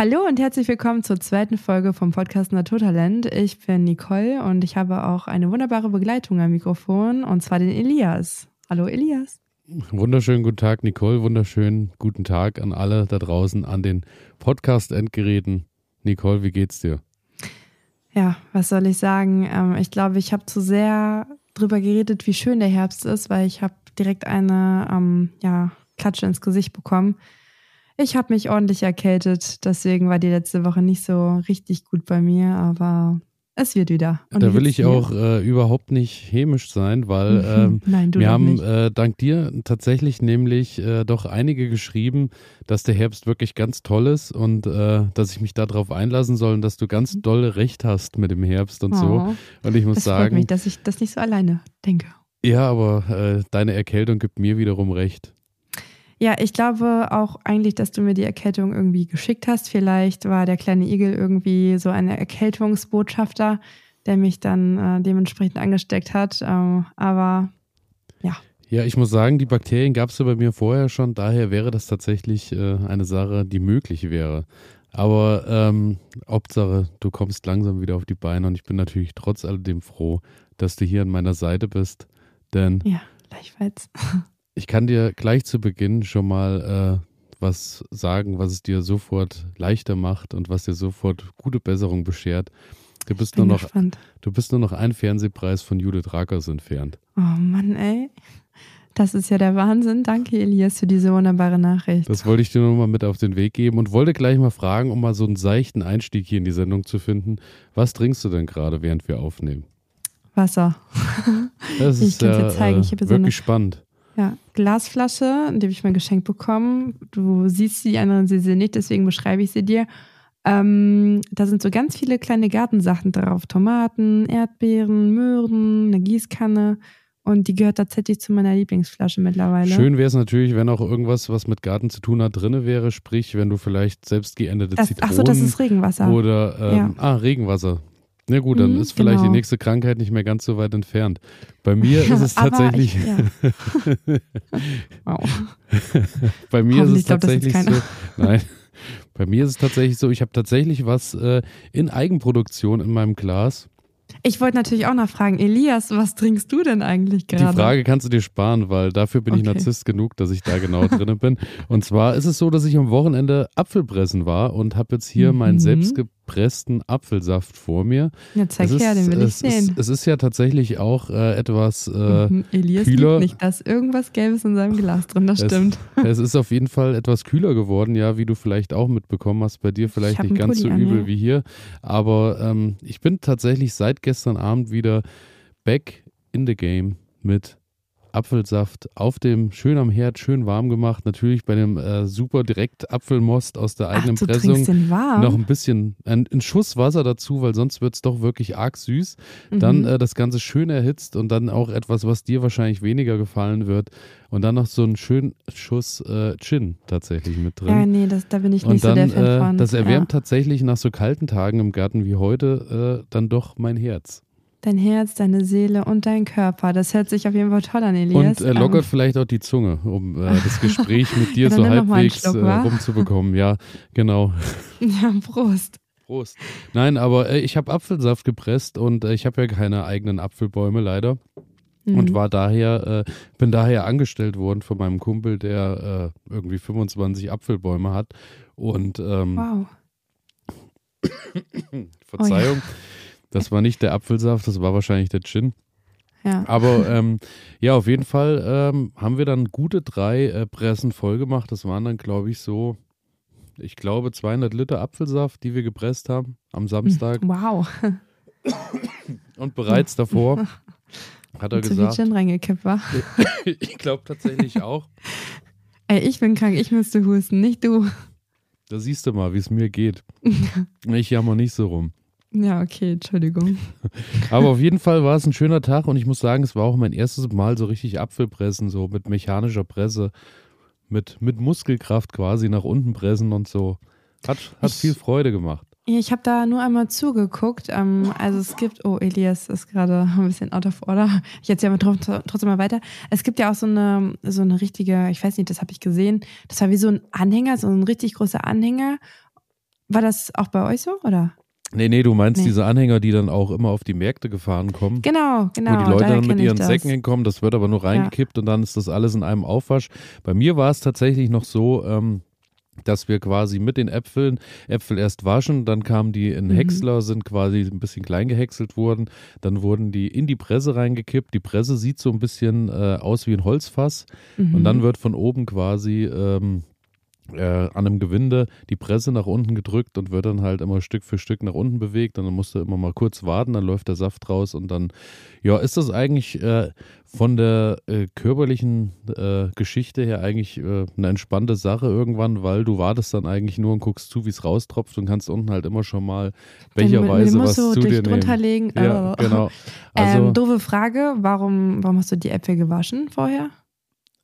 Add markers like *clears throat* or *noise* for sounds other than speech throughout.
Hallo und herzlich willkommen zur zweiten Folge vom Podcast Naturtalent. Ich bin Nicole und ich habe auch eine wunderbare Begleitung am Mikrofon und zwar den Elias. Hallo Elias. Wunderschönen guten Tag, Nicole. Wunderschönen guten Tag an alle da draußen an den Podcast-Endgeräten. Nicole, wie geht's dir? Ja, was soll ich sagen? Ähm, ich glaube, ich habe zu sehr drüber geredet, wie schön der Herbst ist, weil ich habe direkt eine ähm, ja, Klatsche ins Gesicht bekommen. Ich habe mich ordentlich erkältet, deswegen war die letzte Woche nicht so richtig gut bei mir, aber es wird wieder. Und da will ich auch äh, überhaupt nicht hämisch sein, weil *laughs* ähm, Nein, wir haben äh, dank dir tatsächlich nämlich äh, doch einige geschrieben, dass der Herbst wirklich ganz toll ist und äh, dass ich mich darauf einlassen soll und dass du ganz mhm. dolle Recht hast mit dem Herbst und oh, so. Und ich muss das sagen. Freut mich, dass ich das nicht so alleine denke. Ja, aber äh, deine Erkältung gibt mir wiederum recht. Ja, ich glaube auch eigentlich, dass du mir die Erkältung irgendwie geschickt hast. Vielleicht war der kleine Igel irgendwie so ein Erkältungsbotschafter, der mich dann äh, dementsprechend angesteckt hat. Ähm, aber ja. Ja, ich muss sagen, die Bakterien gab es ja bei mir vorher schon. Daher wäre das tatsächlich äh, eine Sache, die möglich wäre. Aber ähm, Hauptsache, du kommst langsam wieder auf die Beine und ich bin natürlich trotz alledem froh, dass du hier an meiner Seite bist. Denn ja, gleichfalls. *laughs* Ich kann dir gleich zu Beginn schon mal äh, was sagen, was es dir sofort leichter macht und was dir sofort gute Besserung beschert. Du bist, nur noch, du bist nur noch ein Fernsehpreis von Judith Rakers entfernt. Oh Mann, ey. Das ist ja der Wahnsinn. Danke, Elias, für diese wunderbare Nachricht. Das wollte ich dir nur mal mit auf den Weg geben und wollte gleich mal fragen, um mal so einen seichten Einstieg hier in die Sendung zu finden. Was trinkst du denn gerade, während wir aufnehmen? Wasser. Das ist ja, äh, wirklich so eine, spannend. Ja, Glasflasche, die habe ich mal geschenkt bekommen. Du siehst die anderen sie sie nicht, deswegen beschreibe ich sie dir. Ähm, da sind so ganz viele kleine Gartensachen drauf. Tomaten, Erdbeeren, Möhren, eine Gießkanne. Und die gehört tatsächlich zu meiner Lieblingsflasche mittlerweile. Schön wäre es natürlich, wenn auch irgendwas, was mit Garten zu tun hat, drin wäre. Sprich, wenn du vielleicht selbst geendete das, Zitronen. Achso, das ist Regenwasser. Oder, ähm, ja. ah, Regenwasser. Na ja, gut, dann mhm, ist vielleicht genau. die nächste Krankheit nicht mehr ganz so weit entfernt. Bei mir *laughs* ist es tatsächlich. Ich, *laughs* wow. Bei mir ist es glaub, tatsächlich so. Nein. *laughs* Bei mir ist es tatsächlich so, ich habe tatsächlich was äh, in Eigenproduktion in meinem Glas. Ich wollte natürlich auch noch fragen, Elias, was trinkst du denn eigentlich gerade? Die Frage kannst du dir sparen, weil dafür bin okay. ich Narzisst genug, dass ich da genau drin bin. Und zwar ist es so, dass ich am Wochenende Apfelpressen war und habe jetzt hier mhm. meinen selbstgepressten Apfelsaft vor mir. Ja, zeig es her, ist, den will ich sehen. Ist, es ist ja tatsächlich auch äh, etwas äh, mhm. Elias kühler. Nicht, da ist irgendwas Gelbes in seinem Glas drin, das stimmt. Es ist auf jeden Fall etwas kühler geworden, ja, wie du vielleicht auch mitbekommen hast. Bei dir vielleicht nicht ganz Pulli so übel an, ja. wie hier. Aber ähm, ich bin tatsächlich seit gestern Abend wieder back in the game mit Apfelsaft auf dem, schön am Herd, schön warm gemacht. Natürlich bei dem äh, super direkt Apfelmost aus der eigenen Ach, du Pressung. Den warm? Noch ein bisschen, ein, ein Schuss Wasser dazu, weil sonst wird es doch wirklich arg süß. Mhm. Dann äh, das Ganze schön erhitzt und dann auch etwas, was dir wahrscheinlich weniger gefallen wird. Und dann noch so einen schönen Schuss äh, Gin tatsächlich mit drin. Ja, nee, das, da bin ich nicht und dann, so der Fan äh, von. Das erwärmt ja. tatsächlich nach so kalten Tagen im Garten wie heute äh, dann doch mein Herz dein Herz, deine Seele und dein Körper. Das hört sich auf jeden Fall toll an, Elias. Und äh, lockert ähm. vielleicht auch die Zunge, um äh, das Gespräch mit dir *laughs* ja, so halbwegs Schluck, äh, rumzubekommen. Ja, genau. *laughs* Ja, Prost. Prost. Nein, aber äh, ich habe Apfelsaft gepresst und äh, ich habe ja keine eigenen Apfelbäume leider. Mhm. Und war daher, äh, bin daher angestellt worden von meinem Kumpel, der irgendwie 25 Apfelbäume hat. Und ähm, wow. *coughs* Verzeihung. Oh, ja. Das war nicht der Apfelsaft, das war wahrscheinlich der Gin. Ja. Aber ähm, ja, auf jeden Fall ähm, haben wir dann gute drei äh, Pressen voll gemacht. Das waren dann, glaube ich, so, ich glaube, 200 Liter Apfelsaft, die wir gepresst haben am Samstag. Wow. Und bereits davor hat er zu gesagt. Viel Gin reingekippt war. *laughs* ich glaube tatsächlich auch. Ey, ich bin krank, ich müsste husten, nicht du. Da siehst du mal, wie es mir geht. *laughs* ich jammer nicht so rum. Ja, okay, Entschuldigung. *laughs* Aber auf jeden Fall war es ein schöner Tag und ich muss sagen, es war auch mein erstes Mal so richtig Apfelpressen, so mit mechanischer Presse, mit, mit Muskelkraft quasi nach unten pressen und so. Hat, hat viel Freude gemacht. Ich habe da nur einmal zugeguckt. Ähm, also es gibt, oh, Elias ist gerade *laughs* ein bisschen out of order. Ich erzähle aber trotzdem mal weiter. Es gibt ja auch so eine, so eine richtige, ich weiß nicht, das habe ich gesehen. Das war wie so ein Anhänger, so ein richtig großer Anhänger War das auch bei euch so, oder? Nee, nee, du meinst nee. diese Anhänger, die dann auch immer auf die Märkte gefahren kommen. Genau, genau. Wo die Leute dann mit ihren Säcken hinkommen, das wird aber nur reingekippt ja. und dann ist das alles in einem Aufwasch. Bei mir war es tatsächlich noch so, ähm, dass wir quasi mit den Äpfeln Äpfel erst waschen, dann kamen die in mhm. Häcksler, sind quasi ein bisschen klein gehäckselt worden, dann wurden die in die Presse reingekippt. Die Presse sieht so ein bisschen äh, aus wie ein Holzfass mhm. und dann wird von oben quasi ähm, äh, an einem Gewinde die Presse nach unten gedrückt und wird dann halt immer Stück für Stück nach unten bewegt und dann musst du immer mal kurz warten, dann läuft der Saft raus und dann, ja, ist das eigentlich äh, von der äh, körperlichen äh, Geschichte her eigentlich äh, eine entspannte Sache irgendwann, weil du wartest dann eigentlich nur und guckst zu, wie es raustropft und kannst unten halt immer schon mal becherweise was du zu dir drunter nehmen. legen. Ja, oh. genau. *laughs* Also, ähm, doofe Frage, warum, warum hast du die Äpfel gewaschen vorher?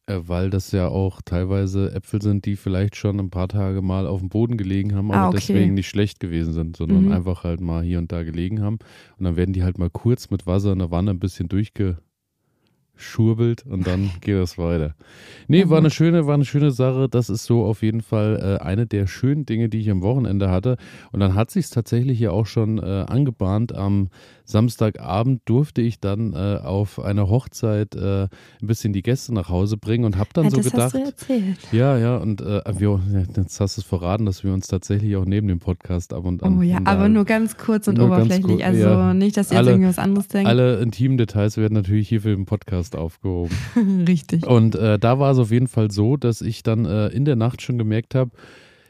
Äh, weil das ja auch teilweise Äpfel sind, die vielleicht schon ein paar Tage mal auf dem Boden gelegen haben, aber ah, okay. deswegen nicht schlecht gewesen sind, sondern mhm. einfach halt mal hier und da gelegen haben. Und dann werden die halt mal kurz mit Wasser in der Wanne ein bisschen durchge schurbelt und dann *laughs* geht es weiter. Nee, war eine schöne, war eine schöne Sache. Das ist so auf jeden Fall äh, eine der schönen Dinge, die ich am Wochenende hatte. Und dann hat sich tatsächlich ja auch schon äh, angebahnt. Am Samstagabend durfte ich dann äh, auf einer Hochzeit äh, ein bisschen die Gäste nach Hause bringen und habe dann ja, so das gedacht. Hast du erzählt. Ja, ja, und äh, wir, jetzt hast du es verraten, dass wir uns tatsächlich auch neben dem Podcast ab und an. Oh ja, aber nur ganz kurz und oberflächlich. Kurz, also ja, nicht, dass ihr alle, jetzt irgendwas anderes denkt. Alle intimen Details werden natürlich hier für den Podcast aufgehoben. *laughs* Richtig. Und äh, da war es auf jeden Fall so, dass ich dann äh, in der Nacht schon gemerkt habe,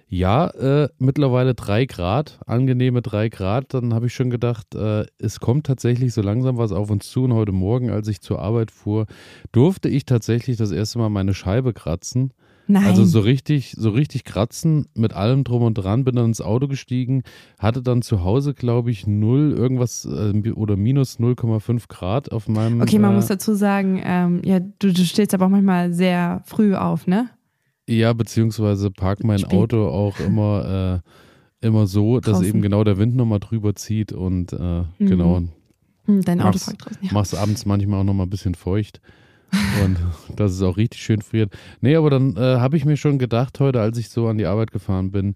ja, äh, mittlerweile drei Grad, angenehme drei Grad. Dann habe ich schon gedacht, äh, es kommt tatsächlich so langsam was auf uns zu. Und heute Morgen, als ich zur Arbeit fuhr, durfte ich tatsächlich das erste Mal meine Scheibe kratzen. Nein. Also so richtig, so richtig kratzen mit allem drum und dran, bin dann ins Auto gestiegen, hatte dann zu Hause, glaube ich, null irgendwas äh, oder minus 0,5 Grad auf meinem. Okay, man äh, muss dazu sagen, ähm, ja, du, du stehst aber auch manchmal sehr früh auf, ne? Ja, beziehungsweise park mein Spät. Auto auch immer, äh, immer so, dass draußen. eben genau der Wind nochmal drüber zieht und äh, mhm. genau. Hm, dein Auto parkt draußen, ja. Machst abends manchmal auch nochmal ein bisschen feucht. und *laughs* dass es auch richtig schön friert. Nee, aber dann äh, habe ich mir schon gedacht heute, als ich so an die Arbeit gefahren bin,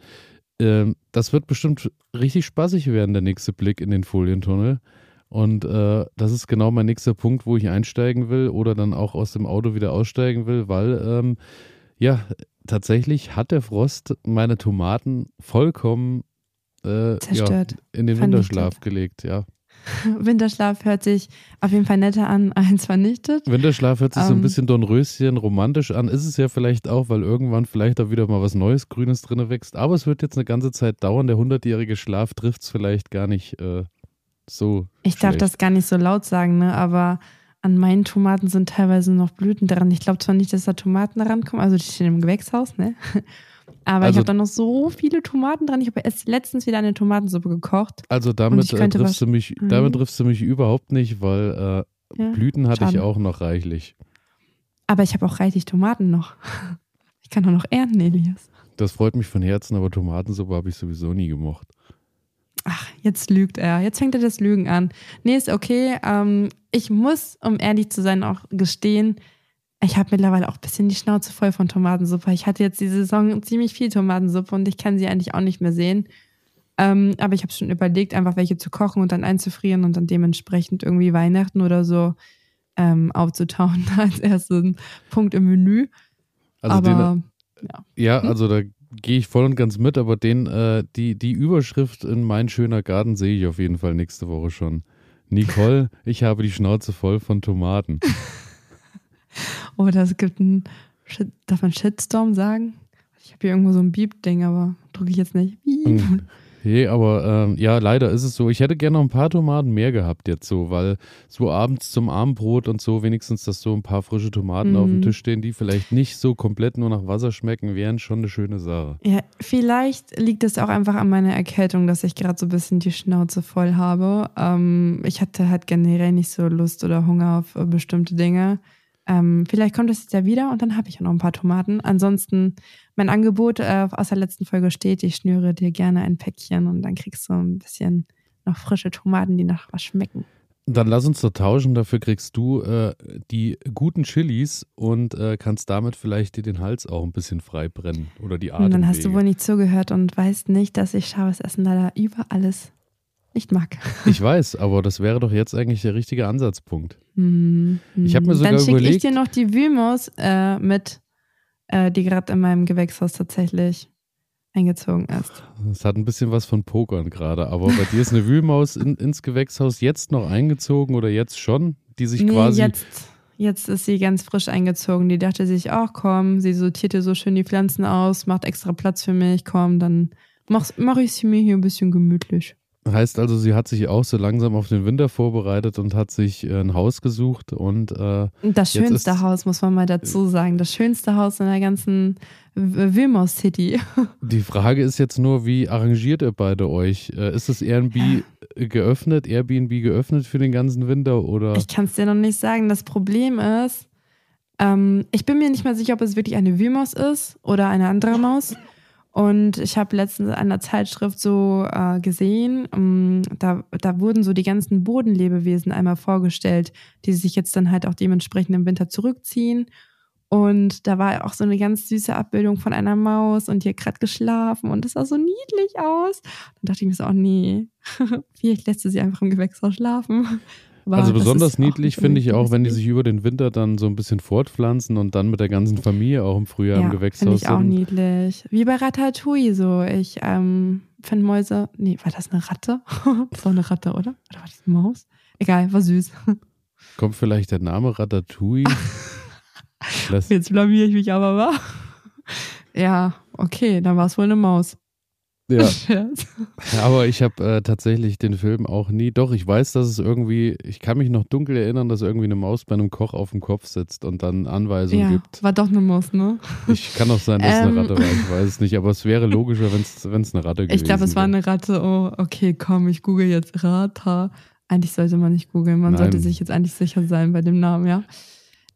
äh, das wird bestimmt richtig spaßig werden, der nächste Blick in den Folientunnel. Und äh, das ist genau mein nächster Punkt, wo ich einsteigen will oder dann auch aus dem Auto wieder aussteigen will, weil ähm, ja, tatsächlich hat der Frost meine Tomaten vollkommen äh, Zerstört. Ja, in den vernichtet. Winterschlaf gelegt, ja. *laughs* Winterschlaf hört sich auf jeden Fall netter an *laughs* als vernichtet. Winterschlaf hört sich um, so ein ähm. bisschen Dornröschen romantisch an. Ist es ja vielleicht auch, weil irgendwann vielleicht auch wieder mal was Neues, Grünes drin wächst. Aber es wird jetzt eine ganze Zeit dauern. Der hundertjährige Schlaf trifft es vielleicht gar nicht äh, so. Ich schlecht. darf das gar nicht so laut sagen, ne? aber an meinen Tomaten sind teilweise noch Blüten dran. Ich glaube zwar nicht, dass da Tomaten rankommen, also die stehen im Gewächshaus, ne? *laughs* Aber also, ich habe da noch so viele Tomaten dran. Ich habe erst letztens wieder eine Tomatensuppe gekocht. Also damit äh, triffst du mich, mhm. damit triffst du mich überhaupt nicht, weil äh, ja, Blüten hatte schade. ich auch noch reichlich. Aber ich habe auch reichlich Tomaten noch. *laughs* Ich kann auch noch ernten, Elias. Das freut mich von Herzen, aber Tomatensuppe habe ich sowieso nie gemocht. Ach, jetzt lügt er. Jetzt fängt er das Lügen an. Nee, ist okay. Ähm, ich muss, um ehrlich zu sein, auch gestehen, ich habe mittlerweile auch ein bisschen die Schnauze voll von Tomatensuppe. Ich hatte jetzt die Saison ziemlich viel Tomatensuppe und ich kann sie eigentlich auch nicht mehr sehen. Ähm, aber ich habe schon überlegt, einfach welche zu kochen und dann einzufrieren und dann dementsprechend irgendwie Weihnachten oder so ähm, aufzutauen *laughs* als ersten Punkt im Menü. Also aber, den, ja. ja, hm? also da gehe ich voll und ganz mit, aber den, äh, die, die Überschrift in Mein schöner Garten sehe ich auf jeden Fall nächste Woche schon. Nicole, *laughs* ich habe die Schnauze voll von Tomaten. *laughs* oh, das gibt einen, darf man Shitstorm sagen? Ich habe hier irgendwo so ein Beep-Ding, aber drücke ich jetzt nicht. Beep. Nee, aber ähm, ja, leider ist es so. Ich hätte gerne noch ein paar Tomaten mehr gehabt jetzt so, weil so abends zum Abendbrot und so wenigstens, dass so ein paar frische Tomaten mhm. auf dem mhm. Tisch stehen, die vielleicht nicht so komplett nur nach Wasser schmecken, wären schon eine schöne Sache. Ja, vielleicht liegt es auch einfach an meiner Erkältung, dass ich gerade so ein bisschen die Schnauze voll habe. Ähm, ich hatte halt generell nicht so Lust oder Hunger auf äh, bestimmte Dinge. Ähm, vielleicht kommt es jetzt ja wieder und dann habe ich ja noch ein paar Tomaten. Ansonsten, mein Angebot äh, aus der letzten Folge steht, ich schnüre dir gerne ein Päckchen und dann kriegst du ein bisschen noch frische Tomaten, die nach was schmecken. Dann lass uns doch tauschen. Dafür kriegst du äh, die guten Chilis und äh, kannst damit vielleicht dir den Hals auch ein bisschen frei brennen oder die Atemwege. Und dann hast du wohl nicht zugehört und weißt nicht, dass ich scharfes Essen leider über alles nicht mag. Ich weiß, aber das wäre doch jetzt eigentlich der richtige Ansatzpunkt. Mm, ich habe mir sogar dann überlegt. Dann schicke ich dir noch die Vimos äh, mit, äh, die gerade in meinem Gewächshaus tatsächlich eingezogen ist. Es hat ein bisschen was von Pokern gerade, aber bei dir ist eine Wühlmaus in, ins Gewächshaus jetzt noch eingezogen oder jetzt schon, die sich nee, quasi. Jetzt, jetzt ist sie ganz frisch eingezogen. Die dachte sich, ach komm, sie sortierte so schön die Pflanzen aus, macht extra Platz für mich, komm, dann mache mach ich sie mir hier ein bisschen gemütlich. Heißt also, sie hat sich auch so langsam auf den Winter vorbereitet und hat sich äh, ein Haus gesucht und äh, das schönste Haus muss man mal dazu sagen, das schönste Haus in der ganzen Wilmore City. *laughs* Die Frage ist jetzt nur, wie arrangiert ihr beide euch? Äh, ist das Airbnb geöffnet, Airbnb geöffnet für den ganzen Winter oder? Ich kann es dir noch nicht sagen. Das Problem ist, ähm, ich bin mir nicht mehr sicher, ob es wirklich eine Wühlmaus ist oder eine andere Maus. Und ich habe letztens in einer Zeitschrift so äh, gesehen, um, ähm, da, da wurden so die ganzen Bodenlebewesen einmal vorgestellt, die sich jetzt dann halt auch dementsprechend im Winter zurückziehen. Und da war auch so eine ganz süße Abbildung von einer Maus und die hat gerade geschlafen und das sah so niedlich aus. Dann dachte ich mir so, oh nee, *laughs* vielleicht lässt sie sie einfach im Gewächshaus schlafen. Aber also besonders niedlich finde ich auch, wenn die sich über den Winter dann so ein bisschen fortpflanzen und dann mit der ganzen Familie auch im Frühjahr ja, im Gewächshaus sind. Finde ich auch niedlich. Wie bei Ratatouille so. Ich ähm, finde Mäuse, nee, war das eine Ratte? *laughs* das war eine Ratte, oder? Oder war das eine Maus? Egal, war süß. Kommt vielleicht der Name Ratatouille? *laughs* Jetzt blamier ich mich aber, wa? Ja, okay, dann war es wohl eine Maus. Ja. *laughs* Aber ich habe äh, tatsächlich den Film auch nie. Doch, ich weiß, dass es irgendwie, ich kann mich noch dunkel erinnern, dass irgendwie eine Maus bei einem Koch auf dem Kopf sitzt und dann Anweisungen ja, gibt. War doch eine Maus, ne? Ich kann auch sein, dass es ähm, eine Ratte war, ich weiß es nicht, aber es wäre logischer, wenn es eine Ratte gewesen wäre. Ich glaube, es war eine Ratte. Oh, okay, komm, ich google jetzt Rata. Eigentlich sollte man nicht googeln, man Nein. sollte sich jetzt eigentlich sicher sein bei dem Namen, ja.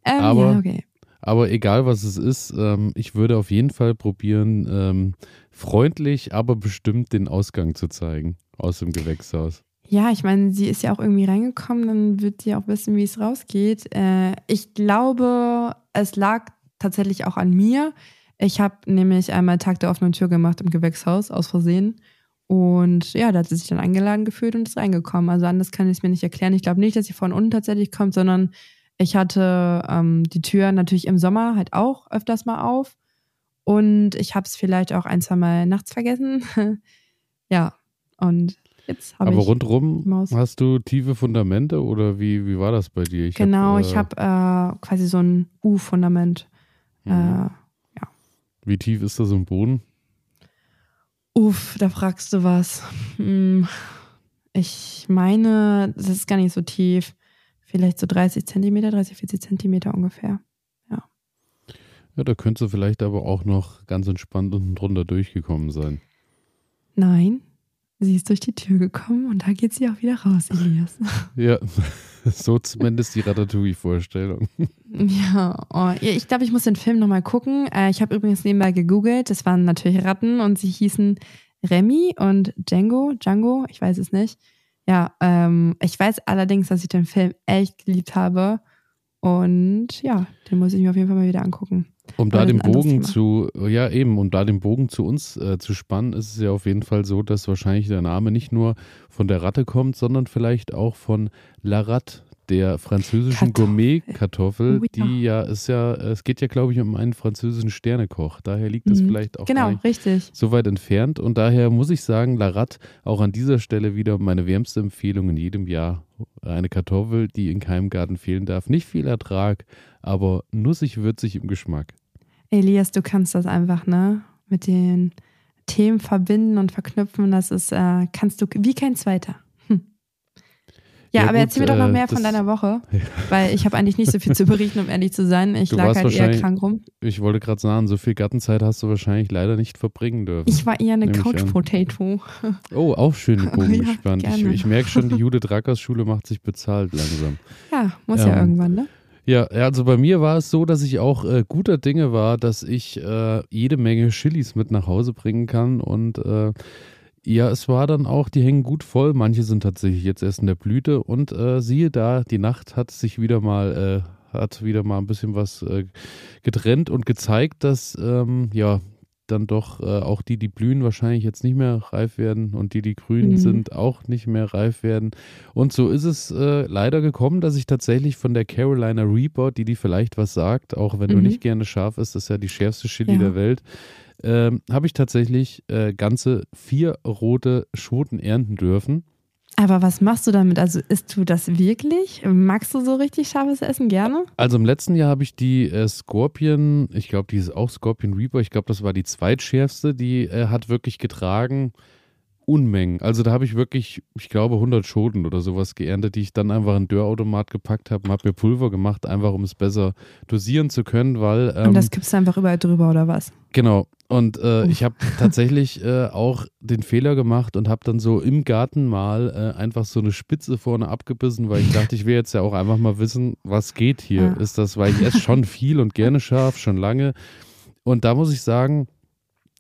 Ähm, aber, ja, okay. aber egal was es ist, ähm, ich würde auf jeden Fall probieren, ähm, freundlich, aber bestimmt den Ausgang zu zeigen aus dem Gewächshaus. Ja, ich meine, sie ist ja auch irgendwie reingekommen, dann wird sie auch wissen, wie es rausgeht. Äh, ich glaube, es lag tatsächlich auch an mir. Ich habe nämlich einmal Tag der offenen Tür gemacht im Gewächshaus, aus Versehen. Und ja, da hat sie sich dann eingeladen gefühlt und ist reingekommen. Also anders kann ich es mir nicht erklären. Ich glaube nicht, dass sie von unten tatsächlich kommt, sondern ich hatte ähm, die Tür natürlich im Sommer halt auch öfters mal auf. Und ich habe es vielleicht auch ein, zwei Mal nachts vergessen. *laughs* ja, und jetzt habe ich. Aber rundherum hast du tiefe Fundamente oder wie, wie war das bei dir? Ich genau, hab, äh, ich habe äh, quasi so ein U-Fundament. Mhm. Äh, ja. Wie tief ist da so ein Boden? Uff, da fragst du was. Hm, ich meine, das ist gar nicht so tief. Vielleicht so 30 Zentimeter, 30, 40 Zentimeter ungefähr. Ja, da könntest du vielleicht aber auch noch ganz entspannt unten drunter durchgekommen sein. Nein, sie ist durch die Tür gekommen und da geht sie auch wieder raus, Elias. *laughs* ja, *laughs* so zumindest die Ratatouille-Vorstellung. Ja, oh, ich glaube, ich muss den Film nochmal gucken. Äh, ich habe übrigens nebenbei gegoogelt. Das waren natürlich Ratten und sie hießen Remy und Django. Django, ich weiß es nicht. Ja, ähm, ich weiß allerdings, dass ich den Film echt geliebt habe. Und ja, den muss ich mir auf jeden Fall mal wieder angucken. Um da den Bogen zu, ja eben, um da den Bogen zu uns äh, zu spannen, ist es ja auf jeden Fall so, dass wahrscheinlich der Name nicht nur von der Ratte kommt, sondern vielleicht auch von La Ratte, der französischen Gourmet-Kartoffel, oh, ja. die ja ist ja, es geht ja, glaube ich, um einen französischen Sternekoch. Daher liegt das mhm. vielleicht auch genau, richtig. so weit entfernt. Und daher muss ich sagen, Larat auch an dieser Stelle wieder meine wärmste Empfehlung in jedem Jahr. Eine Kartoffel, die in keinem Garten fehlen darf. Nicht viel Ertrag, aber nussig, würzig im Geschmack. Elias, du kannst das einfach, ne? Mit den Themen verbinden und verknüpfen. Das ist, äh, kannst du wie kein zweiter. Ja, ja aber gut, erzähl mir doch noch äh, mehr äh, von deiner Woche, *laughs* ja. weil ich habe eigentlich nicht so viel zu berichten, um ehrlich zu sein. Ich du lag halt eher krank rum. Ich wollte gerade sagen, so viel Gartenzeit hast du wahrscheinlich leider nicht verbringen dürfen. Ich war eher eine Couch Potato. *laughs* Oh, auch schön *laughs* Bogen ja, gespannt. Ich, ich merke schon, die Judith Rackers Schule macht sich bezahlt langsam. Ja, muss ähm, ja irgendwann, ne? Ja, also bei mir war es so, dass ich auch äh, guter Dinge war, dass ich äh, jede Menge Chilis mit nach Hause bringen kann und äh, Ja, es war dann auch, die hängen gut voll. Manche sind tatsächlich jetzt erst in der Blüte und äh, siehe da, die Nacht hat sich wieder mal, äh, hat wieder mal ein bisschen was äh, getrennt und gezeigt, dass ähm, ja dann doch äh, auch die, die blühen, wahrscheinlich jetzt nicht mehr reif werden und die, die grün mhm. sind, auch nicht mehr reif werden. Und so ist es äh, leider gekommen, dass ich tatsächlich von der Carolina Reaper, die die vielleicht was sagt, auch wenn mhm. du nicht gerne scharf isst, das ist ja die schärfste Chili ja. der Welt, ähm, habe ich tatsächlich äh, ganze vier rote Schoten ernten dürfen. Aber was machst du damit? Also isst du das wirklich? Magst du so richtig scharfes Essen gerne? Also im letzten Jahr habe ich die äh, Scorpion, ich glaube, die ist auch Scorpion Reaper, ich glaube, das war die zweitschärfste, die äh, hat wirklich getragen Unmengen. Also da habe ich wirklich, ich glaube, 100 Schoten oder sowas geerntet, die ich dann einfach in den Dörrautomat gepackt habe und habe mir Pulver gemacht, einfach um es besser dosieren zu können, weil... Ähm, und das gibst du einfach überall drüber oder was? Genau. Und äh, ich habe tatsächlich *laughs* äh, auch den Fehler gemacht und habe dann so im Garten mal äh, einfach so eine Spitze vorne abgebissen, weil ich *laughs* dachte, ich will jetzt ja auch einfach mal wissen, was geht hier. Ja. Ist das, weil ich esse schon *laughs* viel und gerne scharf, schon lange. Und da muss ich sagen,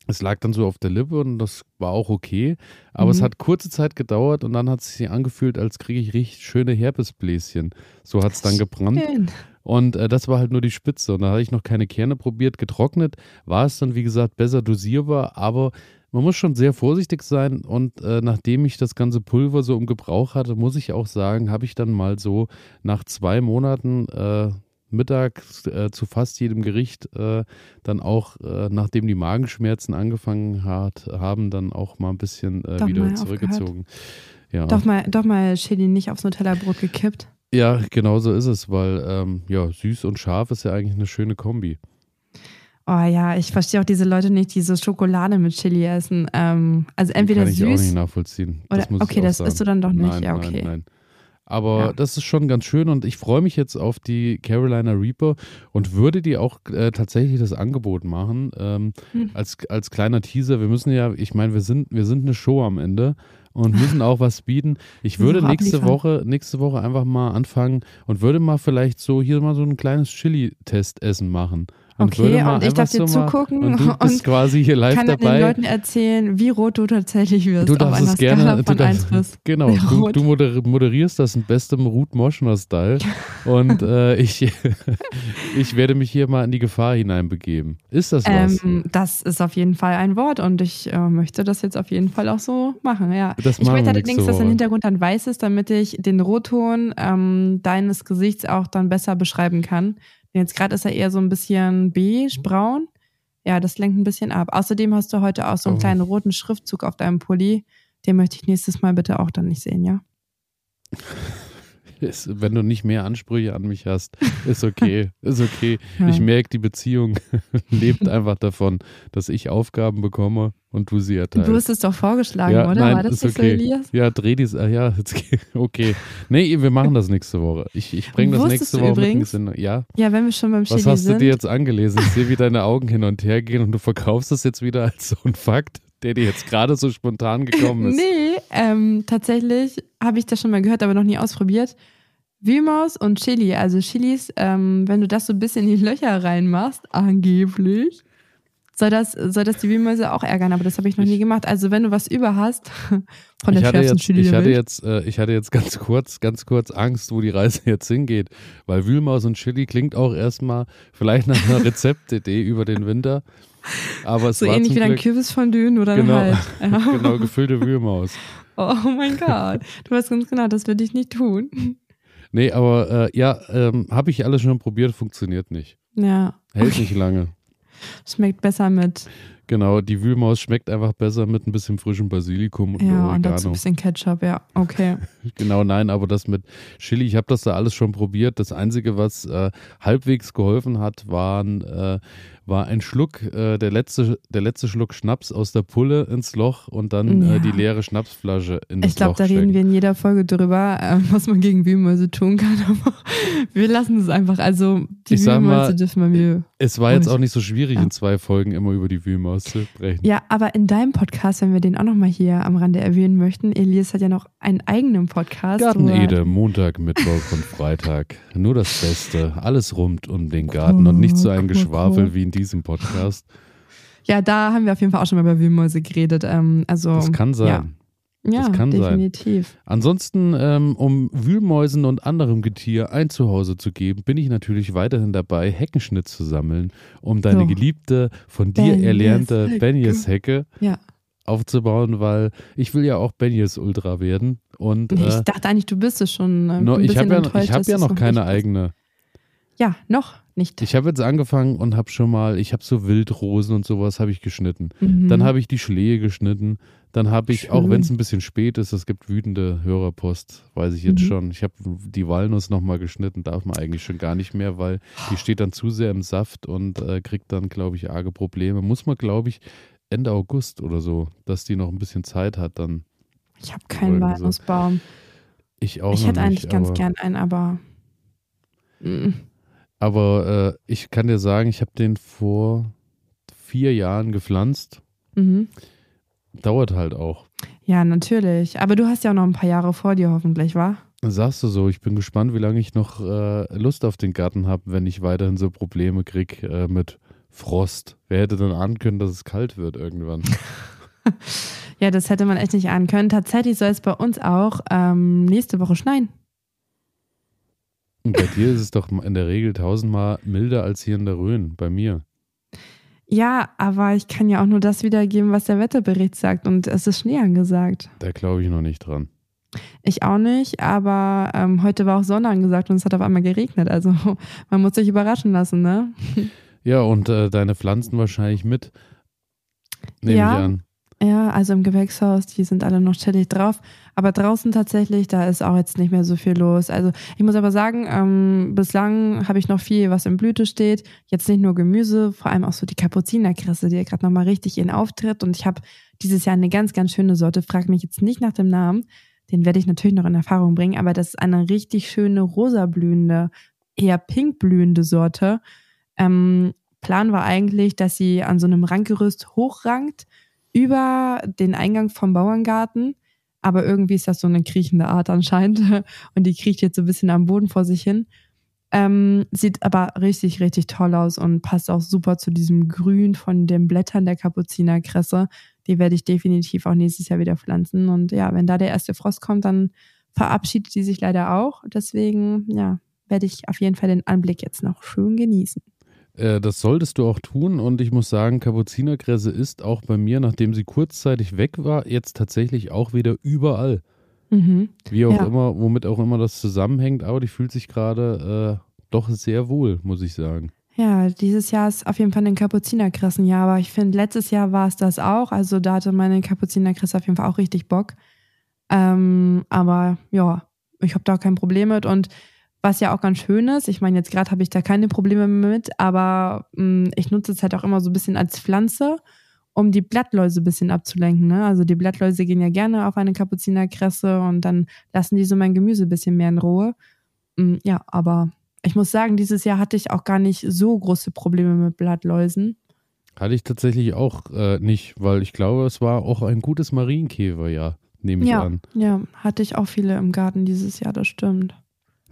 es lag dann so auf der Lippe und das war auch okay. Aber mhm. es hat kurze Zeit gedauert und dann hat es sich angefühlt, als kriege ich richtig schöne Herpesbläschen. So hat es dann gebrannt. Schön. Und äh, das war halt nur die Spitze. Und da hatte ich noch keine Kerne probiert. Getrocknet war es dann, wie gesagt, besser dosierbar. Aber man muss schon sehr vorsichtig sein. Und äh, nachdem ich das ganze Pulver so im Gebrauch hatte, muss ich auch sagen, habe ich dann mal so nach zwei Monaten äh, Mittag äh, zu fast jedem Gericht äh, dann auch, äh, nachdem die Magenschmerzen angefangen hat, haben, dann auch mal ein bisschen äh, wieder zurückgezogen. Ja. Doch mal, doch mal Chili nicht aufs Nutella-Brot gekippt. Ja, genau so ist es, weil ähm, ja, süß und scharf ist ja eigentlich eine schöne Kombi. Oh ja, ich verstehe auch diese Leute nicht, die so Schokolade mit Chili essen. Ähm, also entweder süß. Kann ich auch nicht nachvollziehen. Oder, okay, das sagen. isst du dann doch nicht. Nein, ja, okay. Nein, nein. Aber ja. das ist schon ganz schön und ich freue mich jetzt auf die Carolina Reaper und würde dir auch äh, tatsächlich das Angebot machen. Ähm, hm. als, als kleiner Teaser, wir müssen ja, ich meine, wir sind, wir sind eine Show am Ende und müssen auch was bieten. Ich *laughs* würde nächste Woche, nächste Woche einfach mal anfangen und würde mal vielleicht so hier mal so ein kleines Chili-Testessen machen. Und okay, und ich darf dir so zugucken und du *laughs* bist quasi hier live kann dabei. den Leuten erzählen, wie rot du tatsächlich wirst. Du darfst es gerne, von darfst, 1 bis *laughs* genau, du, du, moderierst das in bestem Ruth Moschner-Style *laughs* und äh, ich, ich werde mich hier mal in die Gefahr hineinbegeben. Ist das was? Ähm, das ist auf jeden Fall ein Wort und ich äh, möchte das jetzt auf jeden Fall auch so machen, ja. Das ich möchte allerdings, dass dein Hintergrund dann weiß ist, damit ich den Rotton ähm, deines Gesichts auch dann besser beschreiben kann. Jetzt gerade ist er eher so ein bisschen beige, braun. Ja, das lenkt ein bisschen ab. Außerdem hast du heute auch so einen oh. kleinen roten Schriftzug auf deinem Pulli. Den möchte ich nächstes Mal bitte auch dann nicht sehen, ja? *laughs* Ist, wenn du nicht mehr Ansprüche an mich hast, ist okay. *laughs* ist okay. Ja. Ich merke, die Beziehung *laughs* lebt einfach davon, dass ich Aufgaben bekomme und du sie erteilst. Du hast es doch vorgeschlagen, ja, oder? Nein, War das ist okay. so, Elias? Ja, dreh dies. Ah, ja, *laughs* jetzt, okay. Nee, wir machen das nächste Woche. Ich, ich bringe das nächste Woche übrigens, mit Ja. Ja, wenn wir schon beim Chili Was hast du dir jetzt angelesen? Ich sehe, wie deine Augen hin und her gehen und du verkaufst das jetzt wieder als so ein Fakt der dir jetzt gerade so spontan gekommen ist. Nee, ähm, tatsächlich habe ich das schon mal gehört, aber noch nie ausprobiert. Wühlmaus und Chili, also Chilis, ähm, wenn du das so ein bisschen in die Löcher reinmachst, angeblich, soll das, soll das die Wühlmäuse auch ärgern, aber das habe ich noch nie gemacht. Also wenn du was über hast *laughs* von der ich schärfsten jetzt, Chili ich hatte jetzt, äh, Ich hatte jetzt ganz kurz, ganz kurz Angst, wo die Reise *laughs* jetzt hingeht, weil Wühlmaus und Chili klingt auch erstmal vielleicht nach einer Rezeptidee *laughs* über den Winter. Aber es so war ähnlich wie ein Kürbisfondue oder genau, halt. Ja. genau, gefüllte Wühlmaus. Oh mein *laughs* Gott, du weißt ganz genau, das würde ich nicht tun. Nee, aber äh, ja, ähm, habe ich alles schon probiert, funktioniert nicht. Ja. Hält okay. nicht *laughs* lange. Schmeckt besser mit. Genau, die Wühlmaus schmeckt einfach besser mit ein bisschen frischem Basilikum und Ja, Oregano. und dazu ein bisschen Ketchup, ja, okay. *laughs* genau, nein, aber das mit Chili, ich habe das da alles schon probiert. Das Einzige, was äh, halbwegs geholfen hat, waren äh, war ein Schluck, äh, der, letzte, der letzte Schluck Schnaps aus der Pulle ins Loch und dann ja. äh, die leere Schnapsflasche in das Ich glaube, da reden wir in jeder Folge drüber, äh, was man gegen Wühlmäuse tun kann. *laughs* Aber wir lassen es einfach. Also die ich Wühlmäuse dürfen wir mir. Es war jetzt auch nicht so schwierig, ja. in zwei Folgen immer über die Wühlmaus zu sprechen. Ja, aber in deinem Podcast, wenn wir den auch nochmal hier am Rande erwähnen möchten, Elias hat ja noch einen eigenen Podcast. Gartenede, Montag, Mittwoch und Freitag. Nur das Beste. Alles rund um den Garten oh, und nicht so ein Geschwafel wie in diesem Podcast. Ja, da haben wir auf jeden Fall auch schon mal über Wühlmäuse geredet. Ähm, also, das kann sein. Ja. Ja, das kann definitiv. Sein. Ansonsten, ähm, um Wühlmäusen und anderem Getier ein Zuhause zu geben, bin ich natürlich weiterhin dabei, Heckenschnitt zu sammeln, um deine so. geliebte, von dir Benjes erlernte Benjes-Hecke ja. aufzubauen, weil ich will ja auch Benjes Ultra werden. Und, äh, ich dachte eigentlich, du bist es schon. Äh, no, ich habe ja, hab ja noch keine eigene. Ja, noch nicht. Ich habe jetzt angefangen und habe schon mal, ich habe so Wildrosen und sowas habe ich geschnitten. Mhm. Dann habe ich die Schlehe geschnitten. Dann habe ich, Schön. auch wenn es ein bisschen spät ist, es gibt wütende Hörerpost, weiß ich jetzt mhm. schon. Ich habe die Walnuss nochmal geschnitten, darf man eigentlich schon gar nicht mehr, weil die steht dann zu sehr im Saft und äh, kriegt dann, glaube ich, arge Probleme. Muss man, glaube ich, Ende August oder so, dass die noch ein bisschen Zeit hat, dann. Ich habe keinen Walnussbaum. Ich auch. Ich hätte nicht, eigentlich ganz gern einen, aber. Mm. Aber äh, ich kann dir sagen, ich habe den vor vier Jahren gepflanzt. Mhm. Dauert halt auch. Ja, natürlich. Aber du hast ja auch noch ein paar Jahre vor dir hoffentlich, wa? Sagst du so, ich bin gespannt, wie lange ich noch äh, Lust auf den Garten habe, wenn ich weiterhin so Probleme kriege äh, mit Frost. Wer hätte dann ahnen können, dass es kalt wird irgendwann? *laughs* *laughs* ja, das hätte man echt nicht ahnen können. Tatsächlich soll es bei uns auch ähm, nächste Woche schneien. Und bei dir ist es doch in der Regel tausendmal milder als hier in der Rhön, bei mir. Ja, aber ich kann ja auch nur das wiedergeben, was der Wetterbericht sagt. Und es ist Schnee angesagt. Da glaube ich noch nicht dran. Ich auch nicht, aber ähm, heute war auch Sonne angesagt und es hat auf einmal geregnet. Also *laughs* man muss sich überraschen lassen, ne? Ja, und äh, deine Pflanzen wahrscheinlich mit. Nehme ja, ich an. Ja, also im Gewächshaus, die sind alle noch chillig drauf. Aber draußen tatsächlich, da ist auch jetzt nicht mehr so viel los. Also ich muss aber sagen, ähm, bislang habe ich noch viel, was in Blüte steht. Jetzt nicht nur Gemüse, vor allem auch so die Kapuzinerkresse, die ja gerade nochmal richtig in Auftritt. Und ich habe dieses Jahr eine ganz, ganz schöne Sorte. Frag mich jetzt nicht nach dem Namen. Den werde ich natürlich noch in Erfahrung bringen. Aber das ist eine richtig schöne rosa blühende, eher pink blühende Sorte. Ähm, Plan war eigentlich, dass sie an so einem Rankgerüst hochrankt über den Eingang vom Bauerngarten aber irgendwie ist das so eine kriechende Art anscheinend. *laughs* Und die kriecht jetzt so ein bisschen am Boden vor sich hin. Ähm, sieht aber richtig, richtig toll aus und passt auch super zu diesem Grün von den Blättern der Kapuzinerkresse. Die werde ich definitiv auch nächstes Jahr wieder pflanzen. Und ja, wenn da der erste Frost kommt, dann verabschiedet die sich leider auch. Deswegen, ja, werde ich auf jeden Fall den Anblick jetzt noch schön genießen. Äh, das solltest du auch tun und ich muss sagen, Kapuzinerkresse ist auch bei mir, nachdem sie kurzzeitig weg war, jetzt tatsächlich auch wieder überall. Mhm. Wie auch ja. immer, womit auch immer das zusammenhängt, aber die fühlt sich gerade äh, doch sehr wohl, muss ich sagen. Ja, dieses Jahr ist auf jeden Fall ein Kapuzinerkressenjahr, aber ich finde, letztes Jahr war es das auch. Also da hatte meine Kapuzinerkresse auf jeden Fall auch richtig Bock. Ähm, aber ja, ich habe da kein Problem mit und was ja auch ganz schön ist. Ich meine, jetzt gerade habe ich da keine Probleme mit, aber mh, mm, ich nutze es halt auch immer so ein bisschen als Pflanze, um die Blattläuse ein bisschen abzulenken. Ne? Also die Blattläuse gehen ja gerne auf eine Kapuzinerkresse und dann lassen die so mein Gemüse ein bisschen mehr in Ruhe. Mh, mm, ja, aber ich muss sagen, dieses Jahr hatte ich auch gar nicht so große Probleme mit Blattläusen. Hatte ich tatsächlich auch äh, nicht, weil ich glaube, es war auch ein gutes Marienkäferjahr, nehme ich ja, an. Ja, hatte ich auch viele im Garten dieses Jahr, das stimmt.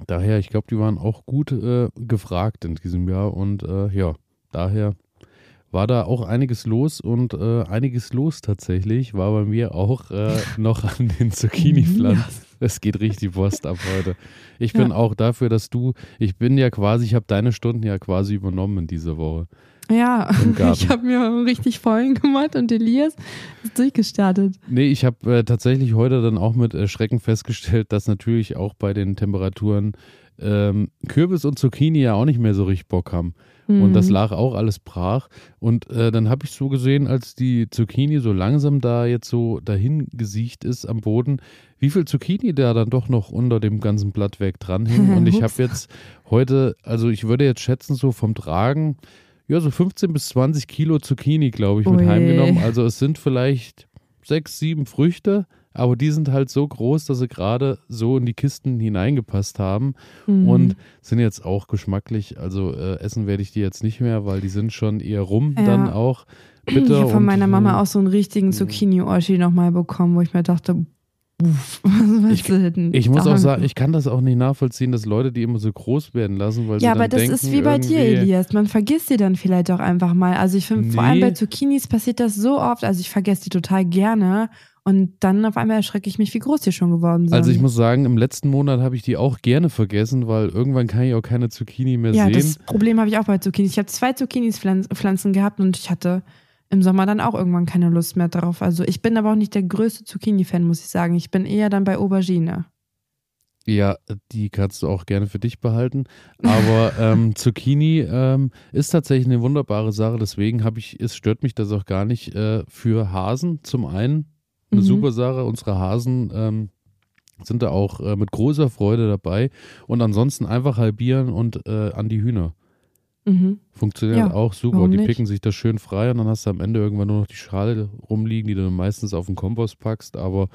Daher, ich glaube, die waren auch gut äh, gefragt in diesem Jahr und äh, ja, daher war da auch einiges los und äh, einiges los tatsächlich war bei mir auch äh, *laughs* noch an den Zucchini-Pflanzen. Es geht richtig Wurst ab heute. Ich bin ja. auch dafür, dass du, ich bin ja quasi, ich habe deine Stunden ja quasi übernommen in dieser Woche. Ja, ich habe mir richtig vollen gemacht und Elias ist durchgestartet. Nee, ich habe äh, tatsächlich heute dann auch mit Schrecken festgestellt, dass natürlich auch bei den Temperaturen ähm, Kürbis und Zucchini ja auch nicht mehr so richtig Bock haben. Mhm. Und das mhm. lag auch alles brach. Und äh, dann habe ich so gesehen, als die Zucchini so langsam da jetzt so dahin gesiecht ist am Boden, wie viel Zucchini da dann doch noch unter dem ganzen Blattwerk dran hing. *laughs* Und ich habe jetzt heute, also ich würde jetzt schätzen, so vom Tragen ja, so 15 bis 20 Kilo Zucchini, glaube ich, mit Ui. heimgenommen. Also es sind vielleicht sechs, sieben Früchte, aber die sind halt so groß, dass sie gerade so in die Kisten hineingepasst haben mhm. und sind jetzt auch geschmacklich. Also äh, essen werde ich die jetzt nicht mehr, weil die sind schon eher rum ja. dann auch. Bitter ich habe von meiner Mama auch so einen richtigen Zucchini-Oschi nochmal bekommen, wo ich mir dachte, *laughs* ich, ich muss auch sagen, ich kann das auch nicht nachvollziehen, dass Leute die immer so groß werden lassen, weil Ja, aber das denken, ist wie bei dir, Elias. Man vergisst sie dann vielleicht auch einfach mal. Also ich finde, nee. vor allem bei Zucchinis passiert das so oft. Also ich vergesse die total gerne. Und dann auf einmal erschrecke ich mich, wie groß die schon geworden sind. Also ich muss sagen, im letzten Monat habe ich die auch gerne vergessen, weil irgendwann kann ich auch keine Zucchini mehr ja, sehen. Ja, das Problem habe ich auch bei Zucchinis. Ich habe zwei Zucchinis-Pflanzen gehabt und ich hatte im Sommer dann auch irgendwann keine Lust mehr drauf. Also ich bin aber auch nicht der größte Zucchini-Fan, muss ich sagen. Ich bin eher dann bei Aubergine. Ja, die kannst du auch gerne für dich behalten. Aber *laughs* ähm, Zucchini ähm, ist tatsächlich eine wunderbare Sache. Deswegen habe ich, es stört mich das auch gar nicht äh, für Hasen. Zum einen eine mhm. super Sache. Unsere Hasen ähm, sind da auch äh, mit großer Freude dabei. Und ansonsten einfach halbieren und äh, an die Hühner. Mhm. Funktioniert ja, auch super. Die picken sich das schön frei und dann hast du am Ende irgendwann nur noch die Schale rumliegen, die du meistens auf den Kompost packst. Aber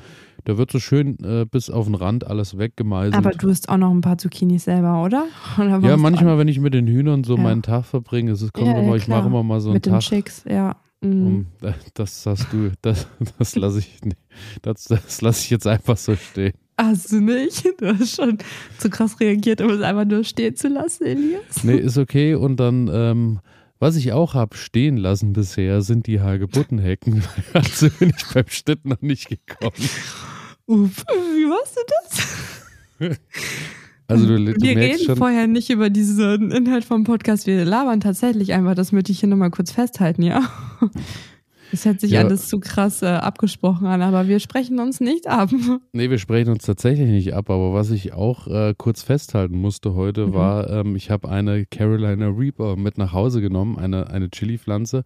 da wird so schön äh, bis auf den Rand alles weggemeißelt. Aber du hast auch noch ein paar Zucchinis selber, oder? *laughs* oder ja, manchmal, wenn ich mit den Hühnern so ja. meinen Tag verbringe, es kommt ja, immer, ich mache immer mal so einen mit Tag. Mit den Chicks, ja. Mhm. Um, *laughs* das hast du, das, das lasse ich, das, das lasse ich jetzt einfach so stehen. Hast du nicht? Du hast schon zu krass reagiert, um es einfach nur stehen zu lassen, Elias. Nee, ist okay. Und dann, ähm, was ich auch habe stehen lassen bisher, sind die Hagebuttenhecken. *laughs* Also bin ich beim Schnitt noch nicht gekommen. Uff, wie machst du das? Also du, du Wir reden schon, vorher nicht über diesen Inhalt vom Podcast. Wir labern tatsächlich einfach. Das möchte ich hier nochmal kurz festhalten, ja. Es hört sich ja. alles zu krass äh, abgesprochen an, aber wir sprechen uns nicht ab. *laughs* Nee, wir sprechen uns tatsächlich nicht ab. Aber was ich auch äh, kurz festhalten musste heute, mhm. war, ähm, ich habe eine Carolina Reaper mit nach Hause genommen, eine, eine Chili-Pflanze.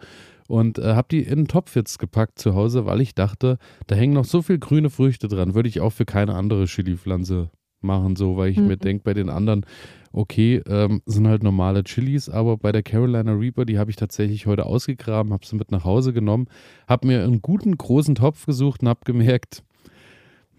Und äh, habe die in einen Topf jetzt gepackt zu Hause, weil ich dachte, da hängen noch so viele grüne Früchte dran. Würde ich auch für keine andere Chili-Pflanze machen, so, weil ich mhm. mir denke, bei den anderen, okay, ähm, sind halt normale Chilis, aber bei der Carolina Reaper, die habe ich tatsächlich heute ausgegraben, habe sie mit nach Hause genommen, habe mir einen guten großen Topf gesucht und habe gemerkt,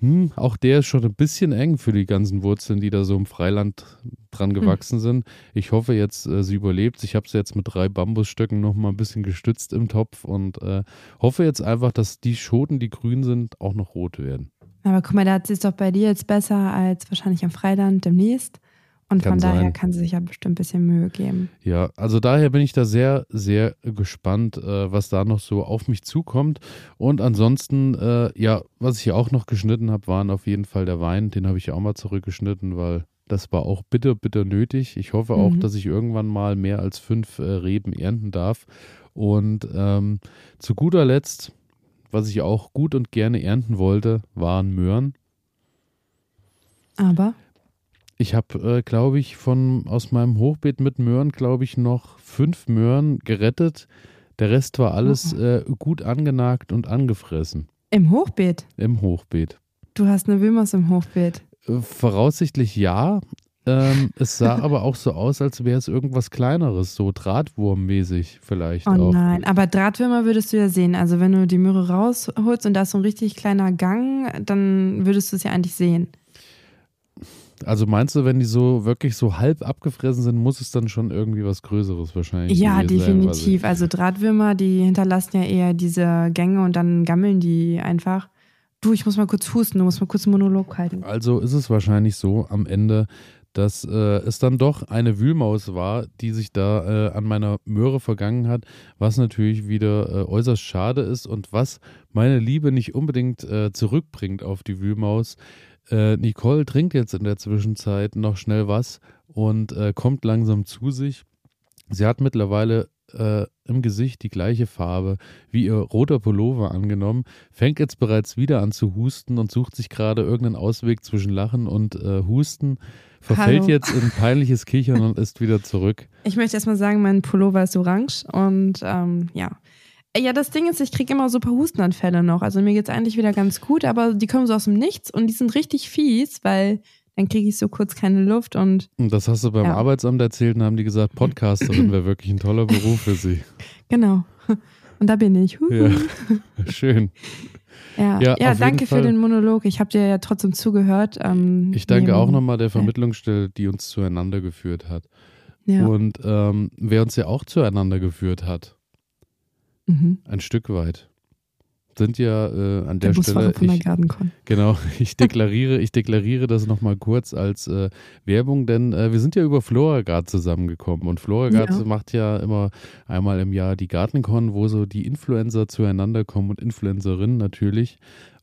hm, auch der ist schon ein bisschen eng für die ganzen Wurzeln, die da so im Freiland dran hm. gewachsen mhm. sind. Ich hoffe jetzt, äh, sie überlebt. Ich habe sie jetzt mit drei Bambusstöcken nochmal ein bisschen gestützt im Topf und äh, hoffe jetzt einfach, dass die Schoten, die grün sind, auch noch rot werden. Aber guck mal, da es doch bei dir jetzt besser als wahrscheinlich am Freiland demnächst. Und kann von daher sein. kann sie sich ja bestimmt ein bisschen Mühe geben. Ja, also daher bin ich da sehr, sehr gespannt, äh, was da noch so auf mich zukommt. Und ansonsten, äh, ja, was ich auch noch geschnitten habe, waren auf jeden Fall der Wein. Den habe ich auch mal zurückgeschnitten, weil das war auch bitter, bitter nötig. Ich hoffe auch, mhm. dass ich irgendwann mal mehr als fünf äh, Reben ernten darf. Und ähm, zu guter Letzt, was ich auch gut und gerne ernten wollte, waren Möhren. Aber? Ich habe, äh, glaube ich, von aus meinem Hochbeet mit Möhren, glaube ich, noch fünf Möhren gerettet. Der Rest war alles äh, gut angenagt und angefressen. Im Hochbeet? Im Hochbeet. Du hast eine Wilmers im Hochbeet? Äh, voraussichtlich ja. Ähm, es sah *laughs* aber auch so aus, als wäre es irgendwas Kleineres, so Drahtwurmmäßig vielleicht. Oh auch. nein, aber Drahtwürmer würdest du ja sehen. Also wenn du die Möhre rausholst und da ist so ein richtig kleiner Gang, dann würdest du es ja eigentlich sehen. Also meinst du, wenn die so wirklich so halb abgefressen sind, muss es dann schon irgendwie was Größeres wahrscheinlich Ja, definitiv. Sein, also Drahtwürmer, die hinterlassen ja eher diese Gänge und dann gammeln die einfach. Du, ich muss mal kurz husten, du musst mal kurz einen Monolog halten. Also ist es wahrscheinlich so am Ende, dass äh, es dann doch eine Wühlmaus war, die sich da äh, an meiner Möhre vergangen hat, was natürlich wieder äh, äußerst schade ist und was meine Liebe nicht unbedingt äh, zurückbringt auf die Wühlmaus. Äh, Nicole trinkt jetzt in der Zwischenzeit noch schnell was und äh, kommt langsam zu sich. Sie hat mittlerweile im Gesicht die gleiche Farbe wie ihr roter Pullover angenommen, fängt jetzt bereits wieder an zu husten und sucht sich gerade irgendeinen Ausweg zwischen Lachen und Husten, verfällt Hallo. jetzt in peinliches Kichern und ist wieder zurück. Ich möchte erstmal sagen, mein Pullover ist orange und ähm, ja, ja, das Ding ist, ich kriege immer so ein paar Hustenanfälle noch. Also mir geht es eigentlich wieder ganz gut, aber die kommen so aus dem Nichts und die sind richtig fies, weil dann kriege ich so kurz keine Luft und. Und das hast du beim ja. Arbeitsamt erzählt und haben die gesagt, Podcasterin wäre wirklich ein toller Beruf für sie. *laughs* Genau. Und da bin ich. Ja. Schön. Ja, ja, ja danke für den Monolog. Ich habe dir ja trotzdem zugehört. Ähm, ich danke auch nochmal der Vermittlungsstelle, die uns zueinander geführt hat. Ja. Und ähm, wer uns ja auch zueinander geführt hat, Mhm. Ein Stück weit. Sind ja äh, an der, der Stelle. Von Gartencon. Genau, *laughs* ich deklariere, ich deklariere das nochmal kurz als äh, Werbung, denn äh, wir sind ja über Floragard zusammengekommen und Floragard ja. macht ja immer einmal im Jahr die Gartencon, wo so die Influencer zueinander kommen und Influencerinnen natürlich.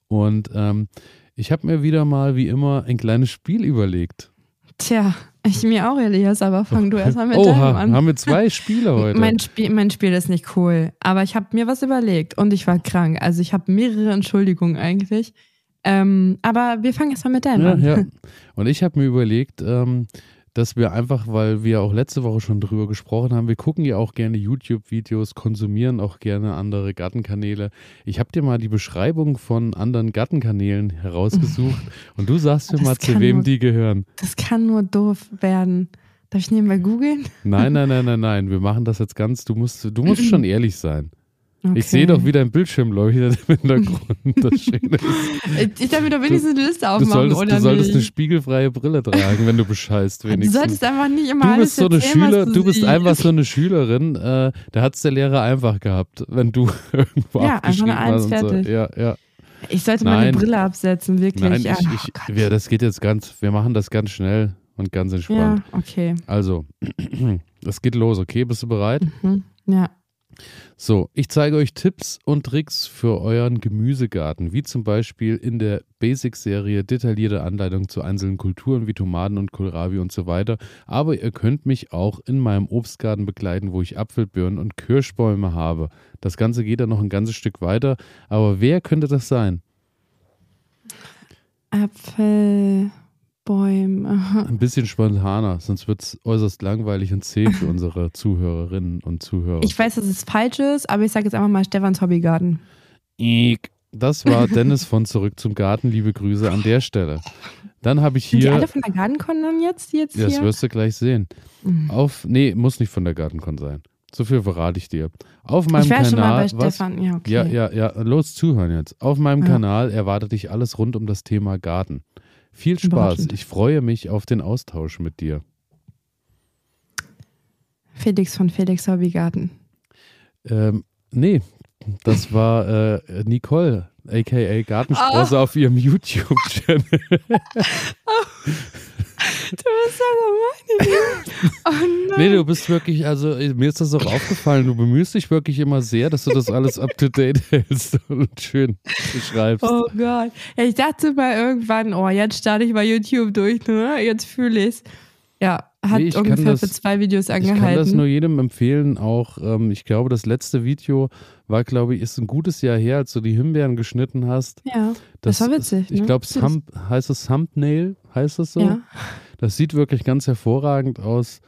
Und ähm, ich habe mir wieder mal, wie immer, ein kleines Spiel überlegt. Tja, ich mir auch, Elias, aber fang du erstmal mit Oha, deinem an. haben wir zwei Spiele *laughs* heute. mein, Spiel, mein Spiel ist nicht cool, aber ich habe mir was überlegt und ich war krank. Also ich habe mehrere Entschuldigungen eigentlich. Ähm, aber wir fangen erstmal mit deinem ja, an. Ja. *laughs* Und ich habe mir überlegt, ähm, dass wir einfach, weil wir auch letzte Woche schon drüber gesprochen haben, wir gucken ja auch gerne YouTube-Videos, konsumieren auch gerne andere Gartenkanäle. Ich habe dir mal die Beschreibung von anderen Gartenkanälen herausgesucht *laughs* und du sagst mir mal, zu wem nur, die gehören. Das kann nur doof werden. Darf ich nebenbei googeln? Nein, nein, nein, nein, nein. Wir machen das jetzt ganz. Du musst, du musst schon *clears throat* ehrlich sein. Okay. Ich sehe doch wieder ein Bildschirm leuchtet im Hintergrund. Das Schöne ist, *laughs* ich darf mir doch wenigstens eine Liste aufmachen, du solltest, oder Du solltest nicht? eine spiegelfreie Brille tragen, wenn du bescheißt. *laughs* Wenigstens. Du solltest einfach nicht immer du bist so eine Schüler, du, bist einfach so eine Schülerin, äh, da hat es der Lehrer einfach gehabt, wenn du *laughs* irgendwo ja, abgeschrieben einfach eine hast. Fertig. So. Ja, ja. Ich sollte Nein. meine Brille absetzen, wirklich. Nein, ich, ich, oh wir, das geht jetzt ganz, wir machen das ganz schnell und ganz entspannt. Ja, okay. Also, *clears throat* es geht los, okay? Bist du bereit? Mhm. Ja. So, ich zeige euch Tipps und Tricks für euren Gemüsegarten, wie zum Beispiel in der Basic-Serie detaillierte Anleitung zu einzelnen Kulturen wie Tomaten und Kohlrabi und so weiter. Aber ihr könnt mich auch in meinem Obstgarten begleiten, wo ich Apfelbirnen und Kirschbäume habe. Das Ganze geht dann noch ein ganzes Stück weiter. Aber wer könnte das sein? Apfel. Bäume. *laughs* Ein bisschen spontaner, sonst wird es äußerst langweilig und zäh für unsere *laughs* Zuhörerinnen und Zuhörer. Ich weiß, dass es falsch ist, aber ich sage jetzt einfach mal Stefans Hobbygarten. Das war Dennis von Zurück zum Garten. Liebe Grüße an der Stelle. Dann habe ich hier. Sind die alle von der Gartencon dann jetzt? jetzt das hier? wirst du gleich sehen. Mhm. Auf, nee, muss nicht von der Gartencon sein. So viel verrate ich dir. Auf meinem ich Kanal. Schon mal bei was, Stefan. Ja, okay. ja, ja, ja, los zuhören jetzt. Auf meinem ja. Kanal erwartet dich alles rund um das Thema Garten. Viel Spaß. Ich freue mich auf den Austausch mit dir. Felix von Felix Hobbygarten. Ähm, nee, das war äh, Nicole, aka Gartensprosse oh. auf ihrem *laughs* YouTube-Channel. *laughs* oh. Du bist ja gemein. Oh nein. Nee, du bist wirklich, also mir ist das auch aufgefallen, du bemühst dich wirklich immer sehr, dass du das alles up to date hältst und schön beschreibst. Oh Gott. Ja, ich dachte mal irgendwann, oh, jetzt starte ich mal YouTube durch, ne? Jetzt fühle ich's. Ja, hat nee, ungefähr das, für zwei Videos angehalten. Ich kann das nur jedem empfehlen. Auch, ähm, ich glaube, das letzte Video war, glaube ich, ist ein gutes Jahr her, als du die Himbeeren geschnitten hast. Ja, das, das war witzig. Ich ne? glaube, heißt es Thumbnail, heißt das so? Ja. Das sieht wirklich ganz hervorragend aus.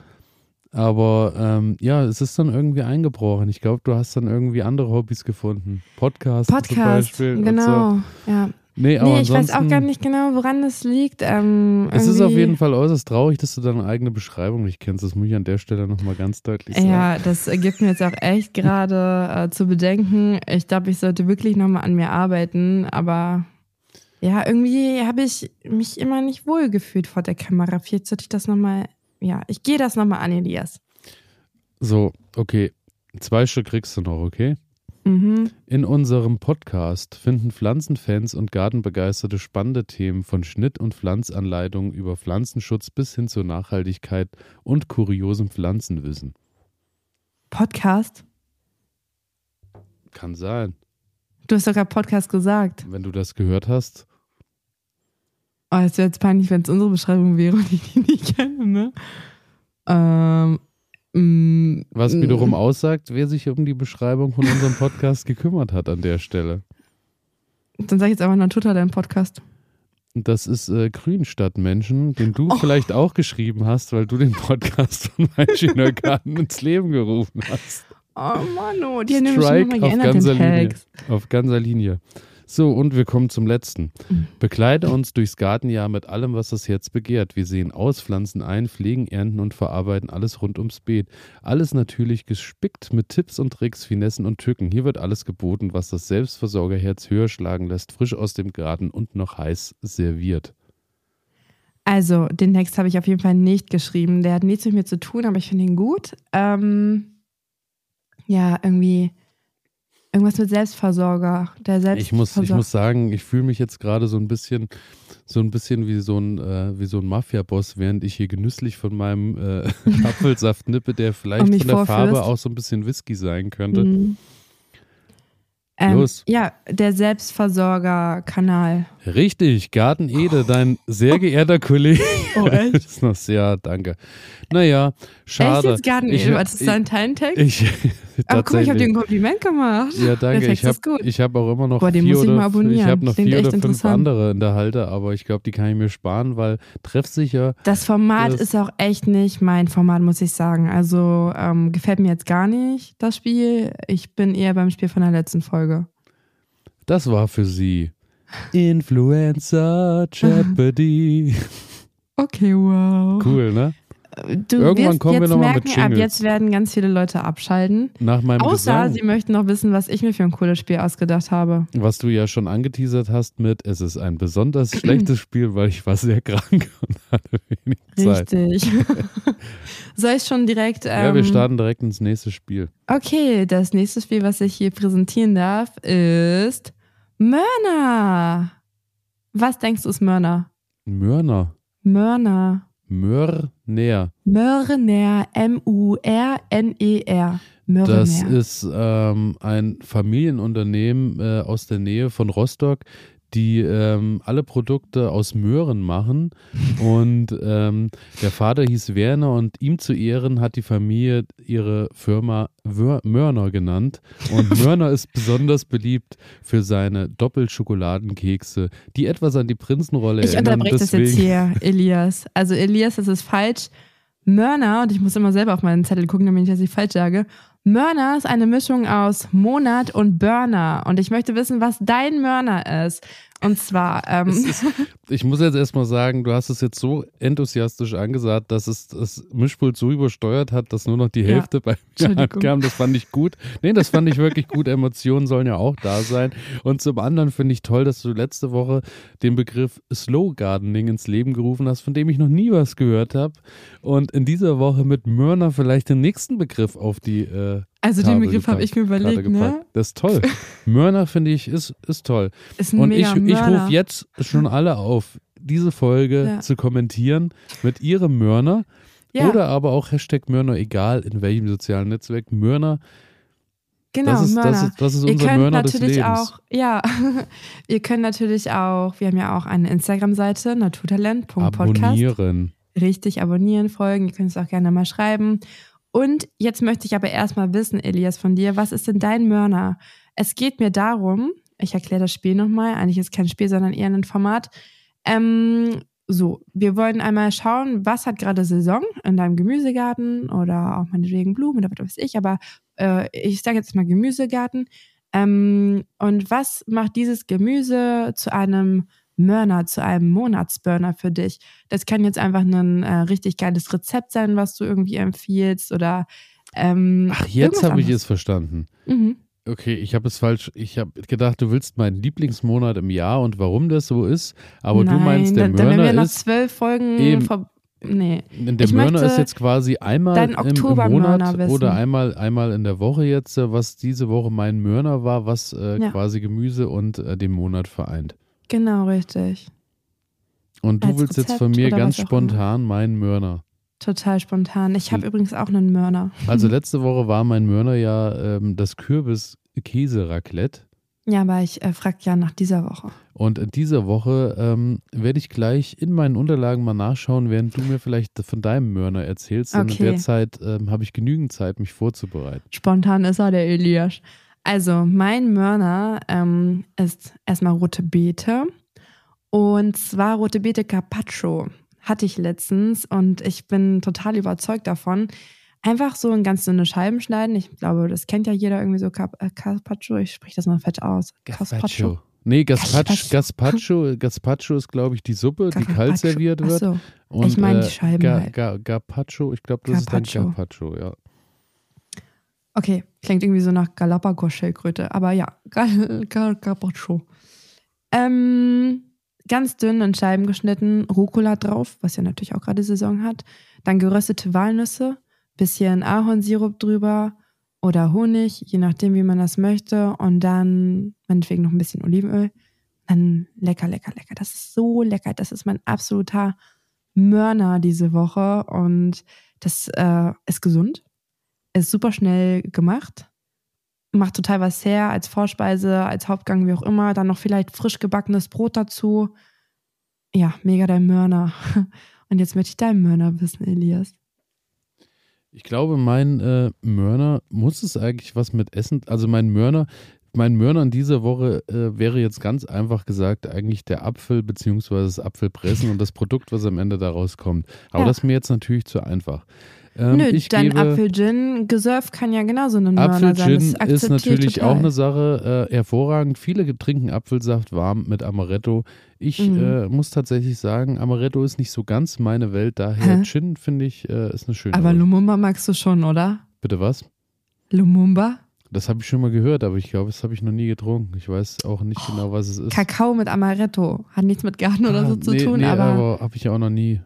Aber ähm, ja, es ist dann irgendwie eingebrochen. Ich glaube, du hast dann irgendwie andere Hobbys gefunden. Podcast, Podcast zum Beispiel. Genau, so. ja. Nee, aber nee, ich weiß auch gar nicht genau, woran das liegt. Ähm, es ist auf jeden Fall äußerst traurig, dass du deine eigene Beschreibung nicht kennst. Das muss ich an der Stelle nochmal ganz deutlich sagen. Ja, das gibt mir jetzt auch echt *laughs* gerade äh, zu bedenken. Ich glaube, ich sollte wirklich nochmal an mir arbeiten, aber ja, irgendwie habe ich mich immer nicht wohl gefühlt vor der Kamera. Vielleicht sollte ich das nochmal, ja, ich gehe das nochmal an, Elias. So, okay. Zwei Stück kriegst du noch, okay? Mhm. In unserem Podcast finden Pflanzenfans und Gartenbegeisterte spannende Themen von Schnitt- und Pflanzanleitungen über Pflanzenschutz bis hin zur Nachhaltigkeit und kuriosem Pflanzenwissen. Podcast? Kann sein. Du hast sogar Podcast gesagt. Wenn du das gehört hast. Oh, es wäre jetzt peinlich, wenn es unsere Beschreibung wäre *laughs* und ich die nicht kenne, ne? Ähm, Was wiederum mm. aussagt, wer sich um die Beschreibung von unserem Podcast gekümmert hat an der Stelle. Dann sag ich jetzt einfach Natura dein Podcast. Das ist äh, Grünstadtmenschen, den du oh. vielleicht auch geschrieben hast, weil du den Podcast von *laughs* Mein schöner Garten ins Leben gerufen hast. Oh Mann, oh, die haben nämlich schon mal geändert, auf ganzer Linie. Auf ganzer Linie. So, und wir kommen zum letzten. Mhm. Begleite uns durchs Gartenjahr mit allem, was das Herz begehrt. Wir sehen aus, pflanzen ein, pflegen, ernten und verarbeiten alles rund ums Beet. Alles natürlich gespickt mit Tipps und Tricks, Finessen und Tücken. Hier wird alles geboten, was das Selbstversorgerherz höher schlagen lässt, frisch aus dem Garten und noch heiß serviert. Also, den Text habe ich auf jeden Fall nicht geschrieben. Der hat nichts mit mir zu tun, aber ich finde ihn gut. Ähm, ja, irgendwie Irgendwas mit Selbstversorger. Der Selbstversorger. Ich muss, ich muss sagen, ich fühle mich jetzt gerade so ein bisschen, so ein bisschen wie so ein, äh, wie so ein Mafia-Boss, während ich hier genüsslich von meinem äh, *laughs* Apfelsaft nippe, der vielleicht von der Farbe auch so ein bisschen Whisky sein könnte. Mhm. Ähm, Los. Ja, der Selbstversorger-Kanal. Richtig, Garten Ede, dein sehr geehrter Kollege. Oh, *laughs* echt? ja, danke. Naja, schade. Echt jetzt Garten Ede? Was ist dein Time-Tag? Ich, *laughs* Ach guck mal, ich habe dir ein Kompliment gemacht. Ja, danke. ich habe hab auch immer noch Boah, vier oder, ich hab noch vier oder fünf andere in der Halte, aber ich glaube, die kann ich mir sparen, weil treffsicher. Das Format das ist auch echt nicht mein Format, muss ich sagen. Also ähm, gefällt mir jetzt gar nicht, das Spiel. Ich bin eher beim Spiel von der letzten Folge. Das war für sie Influencer *laughs* Jeopardy. Okay, wow. Cool, ne? Du Irgendwann kommen wir nochmal mit Jingles. Ab jetzt werden ganz viele Leute abschalten. Nach meinem Außer Gesang. sie möchten noch wissen, was ich mir für ein cooles Spiel ausgedacht habe. Was du ja schon angeteasert hast mit, es ist ein besonders *clears throat* schlechtes Spiel, weil ich war sehr *laughs* krank und hatte wenig Zeit. Richtig. *laughs* Soll ich schon direkt. Ähm, ja, wir ähm, starten direkt ins nächste Spiel. Okay, das nächste Spiel, was ich hier präsentieren darf, ist Mörner. Was denkst du ist Mörner? Mörner. Mörner. Mörner. Mörner, M-U-R-N-E-R. Mörner. Das ist ähm, ein Familienunternehmen äh, aus der Nähe von Rostock, die ähm, alle Produkte aus Möhren machen. Und ähm, der Vater hieß Werner und ihm zu Ehren hat die Familie ihre Firma Mörner genannt. Und *laughs* Mörner ist besonders beliebt für seine Doppelschokoladenkekse, die etwas an die Prinzenrolle ich erinnern. Ich unterbreche das jetzt hier, *laughs* Elias. Also Elias, das ist falsch. Mörner, und ich muss immer selber auf meinen Zettel gucken, damit ich das nicht falsch sage. Mörner ist eine Mischung aus Monat und Burner. Und ich möchte wissen, was dein Mörner ist. Und zwar. Ähm ist, *laughs* ich muss jetzt erstmal sagen, du hast es jetzt so enthusiastisch angesagt, dass es das Mischpult so übersteuert hat, dass nur noch die Hälfte ja, bei mir ankam. Das fand ich gut. Nee, das fand ich wirklich gut. Emotionen sollen ja auch da sein. Und zum anderen finde ich toll, dass du letzte Woche den Begriff Slow Gardening ins Leben gerufen hast, von dem ich noch nie was gehört habe. Und in dieser Woche mit Mörner vielleicht den nächsten Begriff auf die äh, also den Begriff habe ich mir überlegt, ne? Das ist toll. Mörner finde ich ist, ist toll. Ist ein Und ich, ich rufe jetzt schon alle auf, diese Folge ja. zu kommentieren mit ihrem Mörner ja. oder aber auch Hashtag Mörner, egal in welchem sozialen Netzwerk. Mörner. Genau, das ist, Mörner. Das ist, das ist unser Mörner des Lebens. Auch, ja, *laughs* ihr könnt natürlich auch, wir haben ja auch eine Instagram-Seite, naturtalent.podcast. Abonnieren. Richtig, abonnieren, folgen. Ihr könnt es auch gerne mal schreiben. Und jetzt möchte ich aber erstmal wissen, Elias, von dir, was ist denn dein Mörner? Es geht mir darum, ich erkläre das Spiel nochmal, eigentlich ist es kein Spiel, sondern eher ein Format. Ähm, so, wir wollen einmal schauen, was hat gerade Saison in deinem Gemüsegarten oder auch meinetwegen Blumen oder was weiß ich, aber äh, ich sage jetzt mal Gemüsegarten. Ähm, und was macht dieses Gemüse zu einem Mörner zu einem Monatsburner für dich. Das kann jetzt einfach ein äh, richtig geiles Rezept sein, was du irgendwie empfiehlst oder. Ähm, Ach, jetzt habe ich es verstanden. Mhm. Okay, ich habe es falsch. Ich habe gedacht, du willst meinen Lieblingsmonat im Jahr und warum das so ist. Aber Nein, du meinst, der da, Mörner wir noch ist. zwölf Folgen eben, Nee. Der ich Mörner ist jetzt quasi einmal im, im Monat oder einmal, einmal in der Woche jetzt, äh, was diese Woche mein Mörner war, was äh, ja. quasi Gemüse und äh, den Monat vereint. Genau, richtig. Und du Als willst Rezept jetzt von mir ganz spontan meinen Mörner. Total spontan. Ich habe übrigens auch einen Mörner. Also *laughs* letzte Woche war mein Mörner ja ähm, das Kürbis-Käse-Raclette. Ja, aber ich äh, frage ja nach dieser Woche. Und in dieser Woche ähm, werde ich gleich in meinen Unterlagen mal nachschauen, während du mir vielleicht von deinem Mörner erzählst. Okay. in der Zeit ähm, habe ich genügend Zeit, mich vorzubereiten. Spontan ist er, der Elias. Also, mein Mörner ähm, ist erstmal rote Beete. Und zwar rote Beete Carpaccio. Hatte ich letztens und ich bin total überzeugt davon. Einfach so in ganz dünne Scheiben schneiden. Ich glaube, das kennt ja jeder irgendwie so äh, Carpaccio. Ich spreche das mal falsch aus. Carpaccio. Nee, Gazpacho, Gazpacho, Gazpacho ist, glaube ich, die Suppe, die kalt serviert wird. Ach so. Und, ich meine die äh, Scheiben. Äh, Ga. Ga, Gazpacho, ich glaube, das Carpaccio. ist dann Gazpacho, ja. Okay, klingt irgendwie so nach Galapagos-Schildkröte, aber ja, Carpaccio. Ähm, ganz dünn in Scheiben geschnitten, Rucola drauf, was ja natürlich auch gerade Saison hat. Dann geröstete Walnüsse, bisschen Ahornsirup drüber, oder Honig, je nachdem, wie man das möchte. Und dann meinetwegen noch ein bisschen Olivenöl. Dann lecker, lecker, lecker. Das ist so lecker. Das ist mein absoluter Mörner diese Woche. Und das äh, ist gesund. Ist super schnell gemacht. Macht total was her als Vorspeise, als Hauptgang, wie auch immer. Dann noch vielleicht frisch gebackenes Brot dazu. Ja, mega dein Mörner. *laughs* Und jetzt möchte ich deinen Mörner wissen, Elias. Ich glaube, mein äh, Mörner muss es eigentlich was mit Essen. Also mein Mörner, mein Mörner in dieser Woche äh, wäre jetzt ganz einfach gesagt eigentlich der Apfel bzw. das Apfelpressen und das Produkt, was am Ende daraus kommt. Aber ja. das ist mir jetzt natürlich zu einfach. Ähm, Nö, dein Apfel-Gin gesurft kann ja genauso eine Apfel sein. Apfel-Gin ist natürlich total. auch eine Sache äh, hervorragend. Viele trinken Apfelsaft warm mit Amaretto. Ich mhm. äh, muss tatsächlich sagen, Amaretto ist nicht so ganz meine Welt. Daher Hä? Gin finde ich äh, ist eine schöne. Aber Lumumba magst du schon, oder? Bitte was? Lumumba? Das habe ich schon mal gehört, aber ich glaube, das habe ich noch nie getrunken. Ich weiß auch nicht oh, genau, was es ist. Kakao mit Amaretto. Hat nichts mit Garten ah, oder so zu nee, tun, nee, aber. aber habe ich ja auch noch nie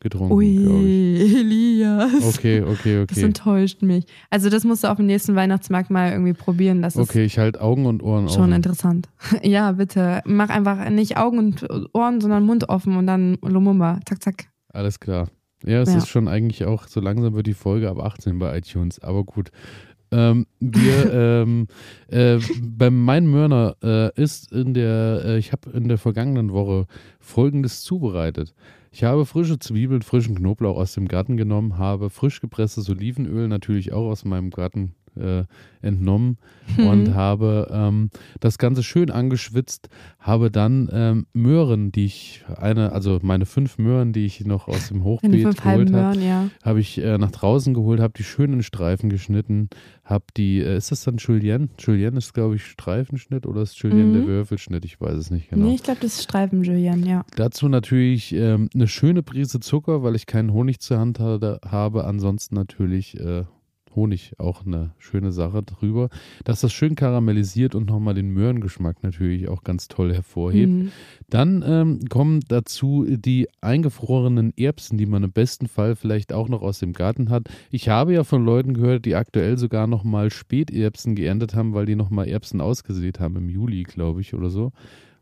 getrunken. Ui, Elias. Okay, okay, okay. Das enttäuscht mich. Also, das musst du auf dem nächsten Weihnachtsmarkt mal irgendwie probieren. Das okay, ich halte Augen und Ohren offen. Schon interessant. *laughs* ja, bitte. Mach einfach nicht Augen und Ohren, sondern Mund offen und dann Lumumba. Zack, zack. Alles klar. Ja, es ja. ist schon eigentlich auch, so langsam wird die Folge ab 18 bei iTunes. Aber gut. Ähm, wir, *laughs* ähm, äh, bei meinem Mörner äh, ist in der, äh, ich habe in der vergangenen Woche folgendes zubereitet. Ich habe frische Zwiebeln, frischen Knoblauch aus dem Garten genommen, habe frisch gepresstes Olivenöl natürlich auch aus meinem Garten äh, entnommen mhm. und habe ähm, das Ganze schön angeschwitzt, habe dann ähm, Möhren, die ich eine, also meine fünf Möhren, die ich noch aus dem Hochbeet geholt habe, ja. habe ich äh, nach draußen geholt, habe die schön in Streifen geschnitten, habe die, äh, ist das dann Julienne? Julienne ist, glaube ich, Streifenschnitt oder ist Julienne mhm. der Würfelschnitt? Ich weiß es nicht genau. Nee, ich glaube, das ist Streifen Julienne, ja. Dazu natürlich ähm, eine schöne Prise Zucker, weil ich keinen Honig zur Hand habe. Ansonsten natürlich äh, Honig auch eine schöne Sache drüber, dass das schön karamellisiert und nochmal den Möhrengeschmack natürlich auch ganz toll hervorhebt. Mhm. Dann ähm, kommen dazu die eingefrorenen Erbsen, die man im besten Fall vielleicht auch noch aus dem Garten hat. Ich habe ja von Leuten gehört, die aktuell sogar nochmal Späterbsen geerntet haben, weil die nochmal Erbsen ausgesät haben im Juli, glaube ich, oder so.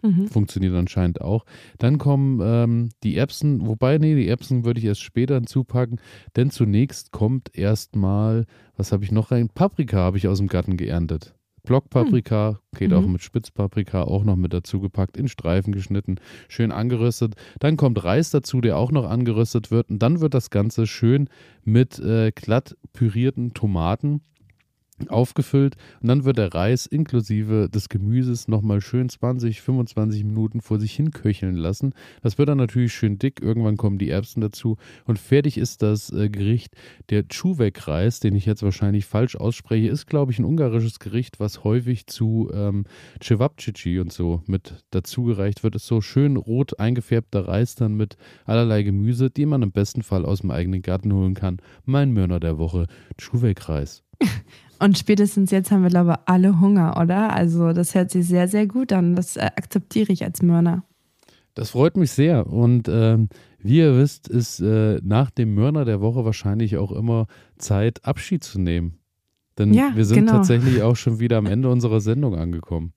Mhm. Funktioniert anscheinend auch. Dann kommen ähm, die Erbsen, wobei, nee, die Erbsen würde ich erst später hinzupacken, denn zunächst kommt erstmal, was habe ich noch rein? Paprika habe ich aus dem Garten geerntet. Blockpaprika, hm. geht mhm. auch mit Spitzpaprika, auch noch mit dazu gepackt, in Streifen geschnitten, schön angeröstet. Dann kommt Reis dazu, der auch noch angeröstet wird. Und dann wird das Ganze schön mit äh, glatt pürierten Tomaten aufgefüllt und dann wird der Reis inklusive des Gemüses nochmal schön 20, 25 Minuten vor sich hin köcheln lassen. Das wird dann natürlich schön dick, irgendwann kommen die Erbsen dazu und fertig ist das äh, Gericht. Der Czuvek-Reis, den ich jetzt wahrscheinlich falsch ausspreche, ist glaube ich ein ungarisches Gericht, was häufig zu ähm, Cevapcici und so mit dazugereicht wird. Ist so schön rot eingefärbter Reis dann mit allerlei Gemüse, die man im besten Fall aus dem eigenen Garten holen kann. Mein Mörner der Woche, Czuvek-Reis. *laughs* Und spätestens jetzt haben wir, glaube ich, alle Hunger, oder? Also das hört sich sehr, sehr gut an. Das äh, akzeptiere ich als Mörner. Das freut mich sehr. Und ähm, wie ihr wisst, ist äh, nach dem Mörner der Woche wahrscheinlich auch immer Zeit, Abschied zu nehmen. Denn ja, wir sind genau. tatsächlich auch schon wieder am Ende unserer Sendung angekommen.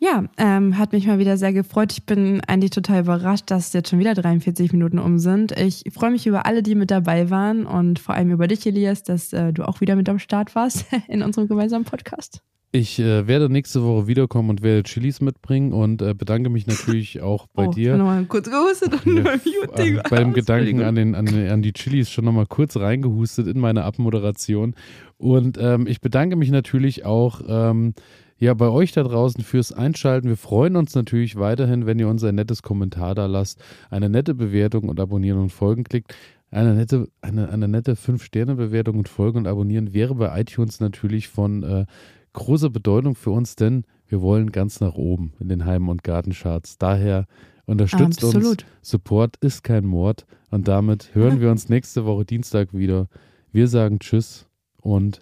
Ja, ähm, hat mich mal wieder sehr gefreut. Ich bin eigentlich total überrascht, dass jetzt schon wieder 43 Minuten um sind. Ich freue mich über alle, die mit dabei waren und vor allem über dich, Elias, dass äh, du auch wieder mit am Start warst *laughs* in unserem gemeinsamen Podcast. Ich äh, werde nächste Woche wiederkommen und werde Chilis mitbringen und äh, bedanke mich natürlich *laughs* auch bei oh, dir. Nochmal kurz gehustet und ja, *laughs* äh, Bei dem Gedanken an, den, an, an die Chilis schon nochmal kurz reingehustet in meine Abmoderation. Und ähm, ich bedanke mich natürlich auch ähm, ja, bei euch da draußen fürs Einschalten. Wir freuen uns natürlich weiterhin, wenn ihr uns ein nettes Kommentar da lasst, eine nette Bewertung und abonnieren und folgen klickt. Eine nette, eine, eine nette 5-Sterne-Bewertung und Folgen und Abonnieren wäre bei iTunes natürlich von äh, großer Bedeutung für uns, denn wir wollen ganz nach oben in den Heim- und Gartencharts. Daher unterstützt Absolut. uns. Support ist kein Mord. Und damit hören wir uns nächste Woche Dienstag wieder. Wir sagen Tschüss und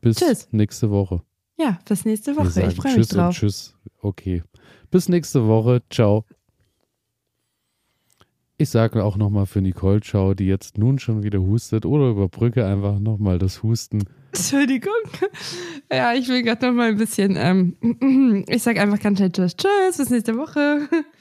bis tschüss. nächste Woche. Ja, bis nächste Woche. Ich freue mich drauf. tschüss. Okay. Bis nächste Woche. Ciao. Ich sage auch nochmal für Nicole Ciao, die jetzt nun schon wieder hustet oder überbrücke einfach nochmal das Husten. Entschuldigung. *laughs* Ja, ich will gerade noch mal ein bisschen. Ähm, *clears throat* ich sage einfach ganz schnell Tschüss. Tschüss, bis nächste Woche. *laughs*